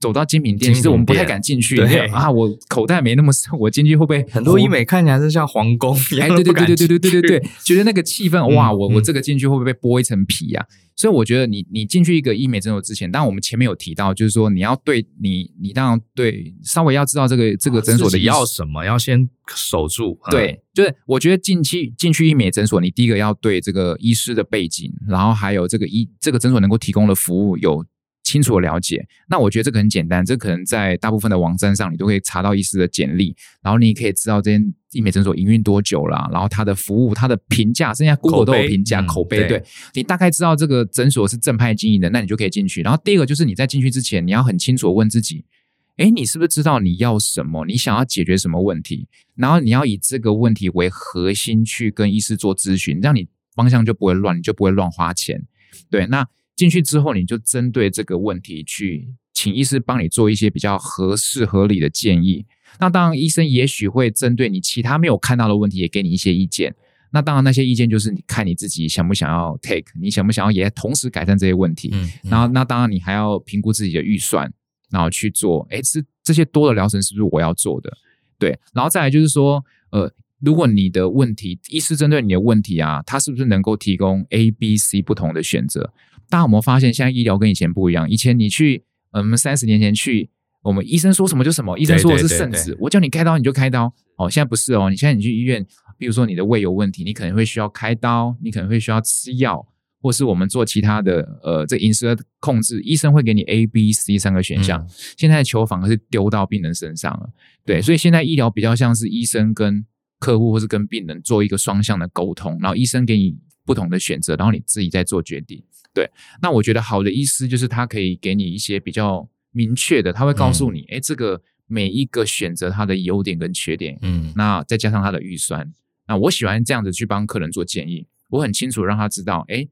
走到精品店，其实我们不太敢进去。对啊，我口袋没那么深，我进去会不会很多医美看起来是像皇宫一样？哎，对对对对对对对对对，觉得那个气氛哇，我我这个进去会不会被剥一层皮呀？所以我觉得你你进去一个医美诊所之前，当然我们前面有提到，就是说你要对你你当然对稍微要知道这个这个诊所的要什么，要先守住。对，就是我觉得进去进去医美诊所，你第一个要对这个医师的背景，然后还有这个医这个诊所能够提供的服务有。清楚的了解，那我觉得这个很简单，这可能在大部分的网站上你都可以查到医师的简历，然后你也可以知道这间医美诊所营运多久了，然后它的服务、它的评价，剩下 Google 都有评价口碑，嗯、对，对你大概知道这个诊所是正派经营的，那你就可以进去。然后第二个就是你在进去之前，你要很清楚的问自己，诶，你是不是知道你要什么？你想要解决什么问题？然后你要以这个问题为核心去跟医师做咨询，这样你方向就不会乱，你就不会乱花钱。对，那。进去之后，你就针对这个问题去请医师帮你做一些比较合适合理的建议。那当然，医生也许会针对你其他没有看到的问题，也给你一些意见。那当然，那些意见就是你看你自己想不想要 take，你想不想要也同时改善这些问题。嗯嗯、然后，那当然你还要评估自己的预算，然后去做。哎，这这些多的疗程是不是我要做的？对。然后再来就是说，呃，如果你的问题，医师针对你的问题啊，他是不是能够提供 A、B、C 不同的选择？大家有没有发现，现在医疗跟以前不一样？以前你去，呃、我们三十年前去，我们医生说什么就什么，医生说的是圣旨，我叫你开刀你就开刀。哦，现在不是哦，你现在你去医院，比如说你的胃有问题，你可能会需要开刀，你可能会需要吃药，或是我们做其他的，呃，这饮食的控制，医生会给你 A、B、C 三个选项。嗯、现在的球反而是丢到病人身上了，对，所以现在医疗比较像是医生跟客户或是跟病人做一个双向的沟通，然后医生给你不同的选择，然后你自己再做决定。对，那我觉得好的医师就是他可以给你一些比较明确的，他会告诉你，哎、嗯，这个每一个选择它的优点跟缺点，嗯，那再加上他的预算，那我喜欢这样子去帮客人做建议，我很清楚让他知道，哎，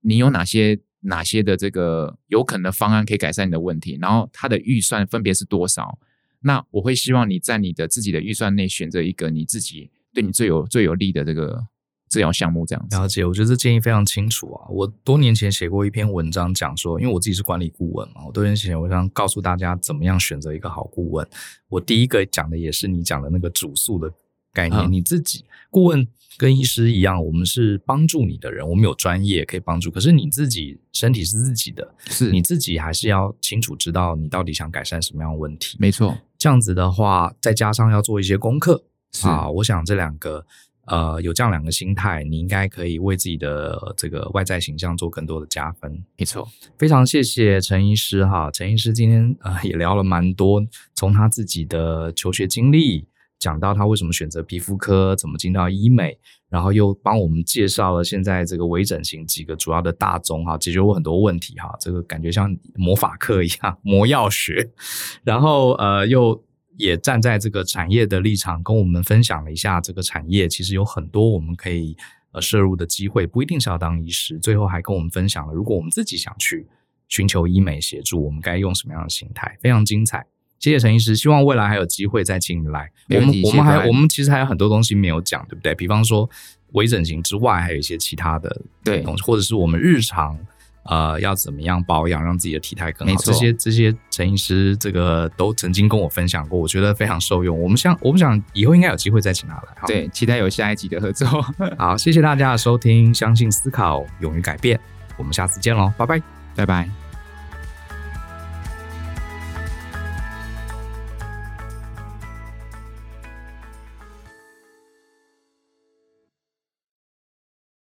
你有哪些哪些的这个有可能的方案可以改善你的问题，然后他的预算分别是多少，那我会希望你在你的自己的预算内选择一个你自己对你最有最有利的这个。治疗项目这样子，了解。我觉得这建议非常清楚啊。我多年前写过一篇文章，讲说，因为我自己是管理顾问嘛，我多年前文章告诉大家怎么样选择一个好顾问。我第一个讲的也是你讲的那个主诉的概念。嗯、你自己顾问跟医师一样，我们是帮助你的人，我们有专业可以帮助。可是你自己身体是自己的，是你自己还是要清楚知道你到底想改善什么样的问题。没错，这样子的话，再加上要做一些功课啊，我想这两个。呃，有这样两个心态，你应该可以为自己的这个外在形象做更多的加分。没错，非常谢谢陈医师哈，陈医师今天呃也聊了蛮多，从他自己的求学经历讲到他为什么选择皮肤科，怎么进到医美，然后又帮我们介绍了现在这个微整形几个主要的大宗哈，解决我很多问题哈，这个感觉像魔法课一样，魔药学，然后呃又。也站在这个产业的立场，跟我们分享了一下这个产业其实有很多我们可以呃摄入的机会，不一定是要当医师。最后还跟我们分享了，如果我们自己想去寻求医美协助，我们该用什么样的心态，非常精彩。谢谢陈医师，希望未来还有机会再请你来。我们我们还我们其实还有很多东西没有讲，对不对？比方说微整形之外，还有一些其他的东西，对，或者是我们日常。呃，要怎么样保养，让自己的体态更好？这些这些陈医师这个都曾经跟我分享过，我觉得非常受用。我们想，我们想以后应该有机会再请他来。好，对，期待有下一集的合作。好，谢谢大家的收听，相信思考，勇于改变，我们下次见喽，拜拜，拜拜。